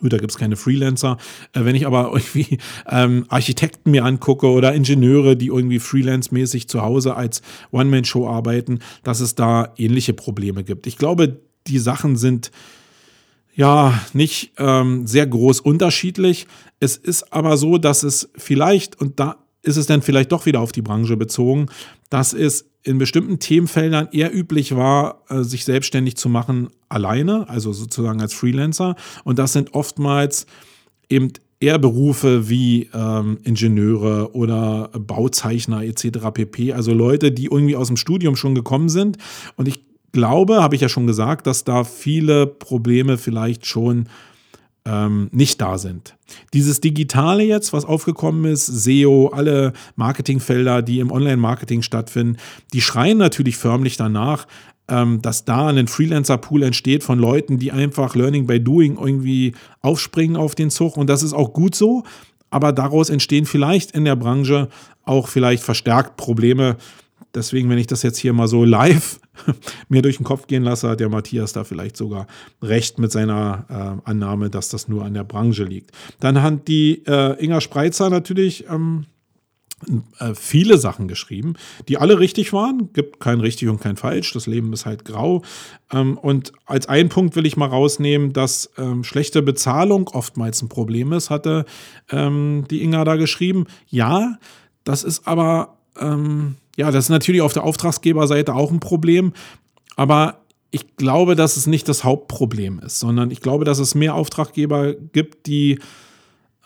Da gibt es keine Freelancer. Äh, wenn ich aber irgendwie ähm, Architekten mir angucke oder Ingenieure, die irgendwie freelance-mäßig zu Hause als One-Man-Show arbeiten, dass es da ähnliche Probleme gibt. Ich glaube, die Sachen sind ja nicht ähm, sehr groß unterschiedlich. Es ist aber so, dass es vielleicht, und da ist es dann vielleicht doch wieder auf die Branche bezogen, dass es in bestimmten Themenfeldern eher üblich war, äh, sich selbstständig zu machen alleine, also sozusagen als Freelancer. Und das sind oftmals eben eher Berufe wie ähm, Ingenieure oder Bauzeichner etc. pp. Also Leute, die irgendwie aus dem Studium schon gekommen sind. Und ich glaube, habe ich ja schon gesagt, dass da viele Probleme vielleicht schon ähm, nicht da sind. Dieses Digitale jetzt, was aufgekommen ist, SEO, alle Marketingfelder, die im Online-Marketing stattfinden, die schreien natürlich förmlich danach, ähm, dass da ein Freelancer-Pool entsteht von Leuten, die einfach Learning by Doing irgendwie aufspringen auf den Zug. Und das ist auch gut so. Aber daraus entstehen vielleicht in der Branche auch vielleicht verstärkt Probleme, Deswegen, wenn ich das jetzt hier mal so live mir durch den Kopf gehen lasse, hat der Matthias da vielleicht sogar recht mit seiner äh, Annahme, dass das nur an der Branche liegt. Dann hat die äh, Inga Spreitzer natürlich ähm, äh, viele Sachen geschrieben, die alle richtig waren. Gibt kein richtig und kein falsch. Das Leben ist halt grau. Ähm, und als einen Punkt will ich mal rausnehmen, dass ähm, schlechte Bezahlung oftmals ein Problem ist, hatte ähm, die Inga da geschrieben. Ja, das ist aber ähm, ja, das ist natürlich auf der Auftragsgeberseite auch ein Problem, aber ich glaube, dass es nicht das Hauptproblem ist, sondern ich glaube, dass es mehr Auftraggeber gibt, die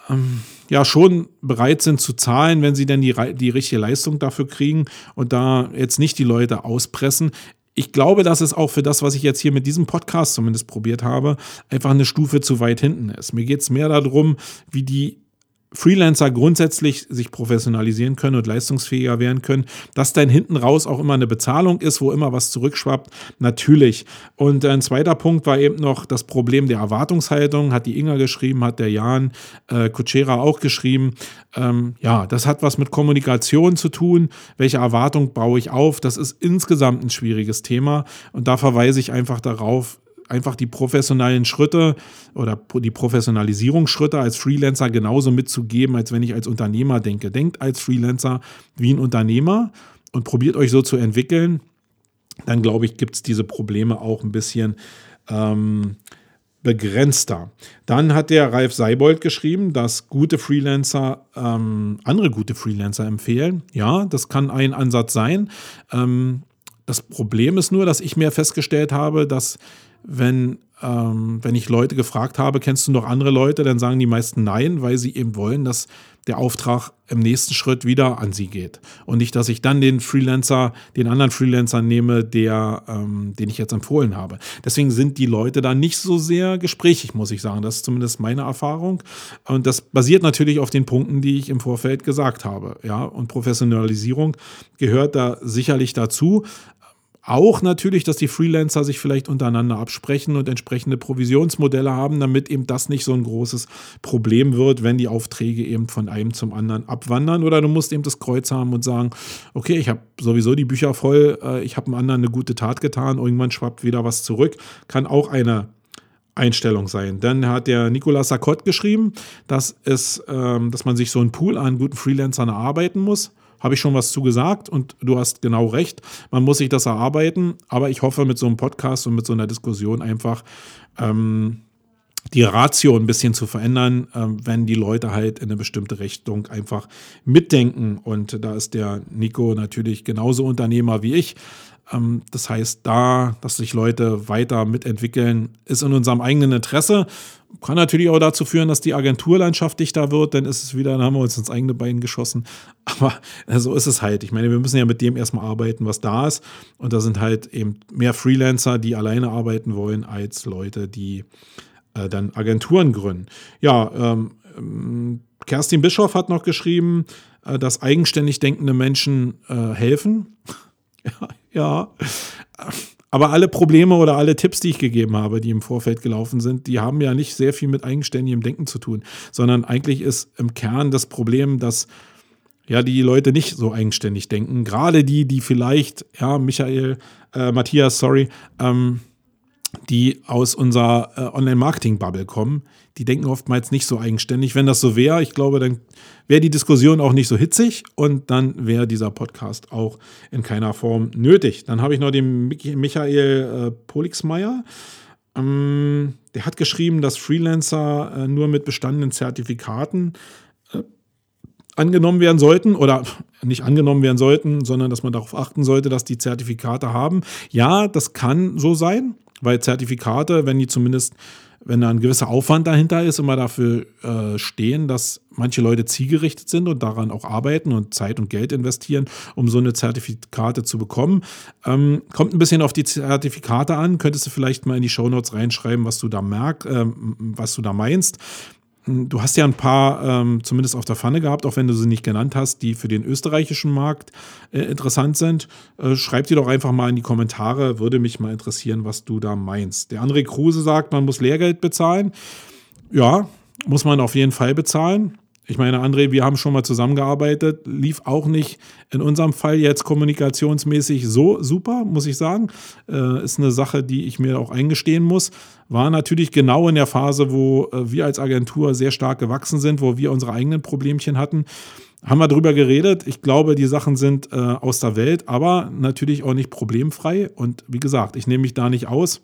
ähm, ja schon bereit sind zu zahlen, wenn sie denn die, die richtige Leistung dafür kriegen und da jetzt nicht die Leute auspressen. Ich glaube, dass es auch für das, was ich jetzt hier mit diesem Podcast zumindest probiert habe, einfach eine Stufe zu weit hinten ist. Mir geht es mehr darum, wie die Freelancer grundsätzlich sich professionalisieren können und leistungsfähiger werden können, dass dann hinten raus auch immer eine Bezahlung ist, wo immer was zurückschwappt, natürlich. Und ein zweiter Punkt war eben noch das Problem der Erwartungshaltung, hat die Inga geschrieben, hat der Jan äh, Kutschera auch geschrieben. Ähm, ja, das hat was mit Kommunikation zu tun. Welche Erwartung baue ich auf? Das ist insgesamt ein schwieriges Thema und da verweise ich einfach darauf, einfach die professionellen Schritte oder die Professionalisierungsschritte als Freelancer genauso mitzugeben, als wenn ich als Unternehmer denke. Denkt als Freelancer wie ein Unternehmer und probiert euch so zu entwickeln. Dann glaube ich, gibt es diese Probleme auch ein bisschen ähm, begrenzter. Dann hat der Ralf Seibold geschrieben, dass gute Freelancer ähm, andere gute Freelancer empfehlen. Ja, das kann ein Ansatz sein. Ähm, das Problem ist nur, dass ich mir festgestellt habe, dass wenn, ähm, wenn ich Leute gefragt habe, kennst du noch andere Leute, dann sagen die meisten nein, weil sie eben wollen, dass der Auftrag im nächsten Schritt wieder an sie geht. Und nicht, dass ich dann den Freelancer, den anderen Freelancer nehme, der, ähm, den ich jetzt empfohlen habe. Deswegen sind die Leute da nicht so sehr gesprächig, muss ich sagen. Das ist zumindest meine Erfahrung. Und das basiert natürlich auf den Punkten, die ich im Vorfeld gesagt habe. Ja, und Professionalisierung gehört da sicherlich dazu. Auch natürlich, dass die Freelancer sich vielleicht untereinander absprechen und entsprechende Provisionsmodelle haben, damit eben das nicht so ein großes Problem wird, wenn die Aufträge eben von einem zum anderen abwandern. Oder du musst eben das Kreuz haben und sagen, okay, ich habe sowieso die Bücher voll, äh, ich habe einem anderen eine gute Tat getan, irgendwann schwappt wieder was zurück. Kann auch eine Einstellung sein. Dann hat der Nicolas Sarkot geschrieben, dass, es, ähm, dass man sich so einen Pool an guten Freelancern erarbeiten muss habe ich schon was zugesagt und du hast genau recht. Man muss sich das erarbeiten, aber ich hoffe mit so einem Podcast und mit so einer Diskussion einfach ähm, die Ratio ein bisschen zu verändern, ähm, wenn die Leute halt in eine bestimmte Richtung einfach mitdenken. Und da ist der Nico natürlich genauso Unternehmer wie ich. Ähm, das heißt, da, dass sich Leute weiter mitentwickeln, ist in unserem eigenen Interesse. Kann natürlich auch dazu führen, dass die Agenturlandschaft dichter wird, dann ist es wieder, dann haben wir uns ins eigene Bein geschossen. Aber äh, so ist es halt. Ich meine, wir müssen ja mit dem erstmal arbeiten, was da ist. Und da sind halt eben mehr Freelancer, die alleine arbeiten wollen, als Leute, die äh, dann Agenturen gründen. Ja, ähm, ähm, Kerstin Bischoff hat noch geschrieben, äh, dass eigenständig denkende Menschen äh, helfen. ja. Aber alle Probleme oder alle Tipps, die ich gegeben habe, die im Vorfeld gelaufen sind, die haben ja nicht sehr viel mit eigenständigem Denken zu tun, sondern eigentlich ist im Kern das Problem, dass ja die Leute nicht so eigenständig denken. Gerade die, die vielleicht, ja, Michael, äh, Matthias, sorry, ähm, die aus unserer äh, Online-Marketing-Bubble kommen, die denken oftmals nicht so eigenständig. Wenn das so wäre, ich glaube, dann wäre die Diskussion auch nicht so hitzig und dann wäre dieser Podcast auch in keiner Form nötig. Dann habe ich noch den Michael äh, Polixmeier. Ähm, der hat geschrieben, dass Freelancer äh, nur mit bestandenen Zertifikaten äh, angenommen werden sollten oder nicht angenommen werden sollten, sondern dass man darauf achten sollte, dass die Zertifikate haben. Ja, das kann so sein. Weil Zertifikate, wenn die zumindest, wenn da ein gewisser Aufwand dahinter ist, immer dafür äh, stehen, dass manche Leute zielgerichtet sind und daran auch arbeiten und Zeit und Geld investieren, um so eine Zertifikate zu bekommen. Ähm, kommt ein bisschen auf die Zertifikate an. Könntest du vielleicht mal in die Shownotes reinschreiben, was du da merkst, äh, was du da meinst. Du hast ja ein paar ähm, zumindest auf der Pfanne gehabt, auch wenn du sie nicht genannt hast, die für den österreichischen Markt äh, interessant sind. Äh, schreib die doch einfach mal in die Kommentare, würde mich mal interessieren, was du da meinst. Der André Kruse sagt, man muss Lehrgeld bezahlen. Ja, muss man auf jeden Fall bezahlen. Ich meine, André, wir haben schon mal zusammengearbeitet, lief auch nicht in unserem Fall jetzt kommunikationsmäßig so super, muss ich sagen. Äh, ist eine Sache, die ich mir auch eingestehen muss. War natürlich genau in der Phase, wo äh, wir als Agentur sehr stark gewachsen sind, wo wir unsere eigenen Problemchen hatten. Haben wir drüber geredet. Ich glaube, die Sachen sind äh, aus der Welt, aber natürlich auch nicht problemfrei. Und wie gesagt, ich nehme mich da nicht aus,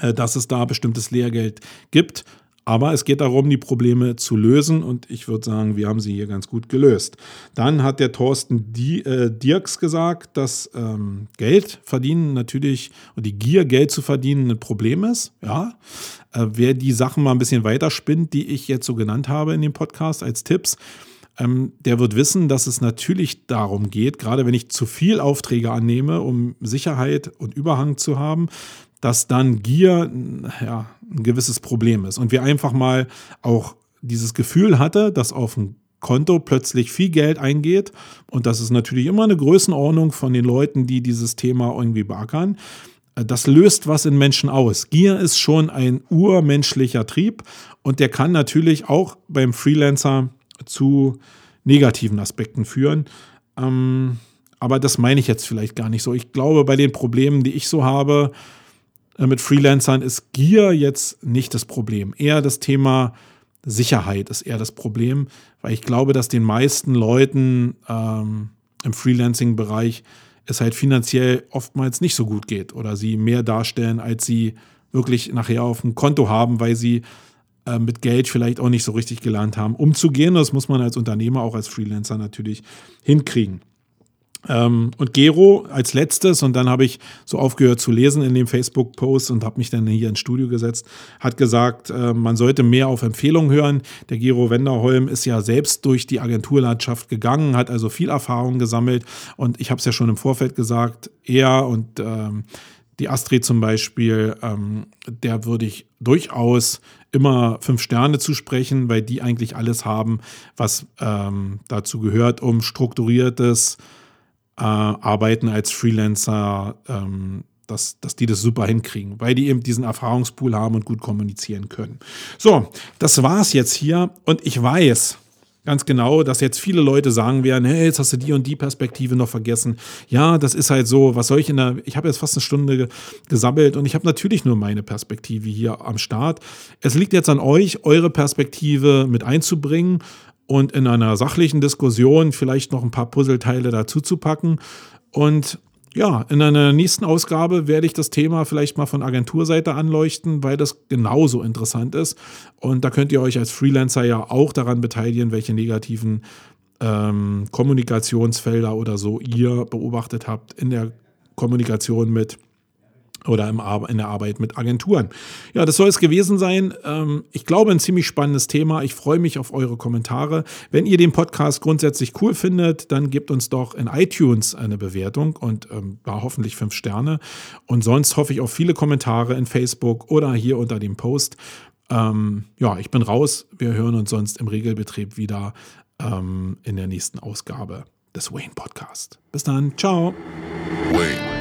äh, dass es da bestimmtes Lehrgeld gibt. Aber es geht darum, die Probleme zu lösen und ich würde sagen, wir haben sie hier ganz gut gelöst. Dann hat der Thorsten äh, Dirks gesagt, dass ähm, Geld verdienen natürlich und die Gier, Geld zu verdienen, ein Problem ist. Ja, äh, wer die Sachen mal ein bisschen weiter spinnt, die ich jetzt so genannt habe in dem Podcast als Tipps, ähm, der wird wissen, dass es natürlich darum geht, gerade wenn ich zu viel Aufträge annehme, um Sicherheit und Überhang zu haben, dass dann Gier ja, ein gewisses Problem ist. Und wir einfach mal auch dieses Gefühl hatte, dass auf dem Konto plötzlich viel Geld eingeht. Und das ist natürlich immer eine Größenordnung von den Leuten, die dieses Thema irgendwie beackern. Das löst was in Menschen aus. Gier ist schon ein urmenschlicher Trieb und der kann natürlich auch beim Freelancer zu negativen Aspekten führen. Ähm, aber das meine ich jetzt vielleicht gar nicht so. Ich glaube, bei den Problemen, die ich so habe, äh, mit Freelancern ist Gier jetzt nicht das Problem. Eher das Thema Sicherheit ist eher das Problem, weil ich glaube, dass den meisten Leuten ähm, im Freelancing-Bereich es halt finanziell oftmals nicht so gut geht oder sie mehr darstellen, als sie wirklich nachher auf dem Konto haben, weil sie äh, mit Geld vielleicht auch nicht so richtig gelernt haben, umzugehen. Das muss man als Unternehmer, auch als Freelancer natürlich hinkriegen. Ähm, und Gero als letztes, und dann habe ich so aufgehört zu lesen in dem Facebook-Post und habe mich dann hier ins Studio gesetzt, hat gesagt, äh, man sollte mehr auf Empfehlungen hören. Der Gero Wenderholm ist ja selbst durch die Agenturlandschaft gegangen, hat also viel Erfahrung gesammelt und ich habe es ja schon im Vorfeld gesagt, er und ähm, die Astrid zum Beispiel, ähm, der würde ich durchaus immer fünf Sterne zu sprechen, weil die eigentlich alles haben, was ähm, dazu gehört, um strukturiertes äh, arbeiten als Freelancer, ähm, dass, dass die das super hinkriegen, weil die eben diesen Erfahrungspool haben und gut kommunizieren können. So, das war's jetzt hier und ich weiß, ganz genau, dass jetzt viele Leute sagen werden, hey, jetzt hast du die und die Perspektive noch vergessen. Ja, das ist halt so, was soll ich in der, ich habe jetzt fast eine Stunde gesammelt und ich habe natürlich nur meine Perspektive hier am Start. Es liegt jetzt an euch, eure Perspektive mit einzubringen und in einer sachlichen Diskussion vielleicht noch ein paar Puzzleteile dazu zu packen. Und ja, in einer nächsten Ausgabe werde ich das Thema vielleicht mal von Agenturseite anleuchten, weil das genauso interessant ist. Und da könnt ihr euch als Freelancer ja auch daran beteiligen, welche negativen ähm, Kommunikationsfelder oder so ihr beobachtet habt in der Kommunikation mit oder in der Arbeit mit Agenturen. Ja, das soll es gewesen sein. Ähm, ich glaube, ein ziemlich spannendes Thema. Ich freue mich auf eure Kommentare. Wenn ihr den Podcast grundsätzlich cool findet, dann gebt uns doch in iTunes eine Bewertung und ähm, hoffentlich fünf Sterne. Und sonst hoffe ich auf viele Kommentare in Facebook oder hier unter dem Post. Ähm, ja, ich bin raus. Wir hören uns sonst im Regelbetrieb wieder in der nächsten Ausgabe des Wayne Podcast. Bis dann. Ciao. Wayne.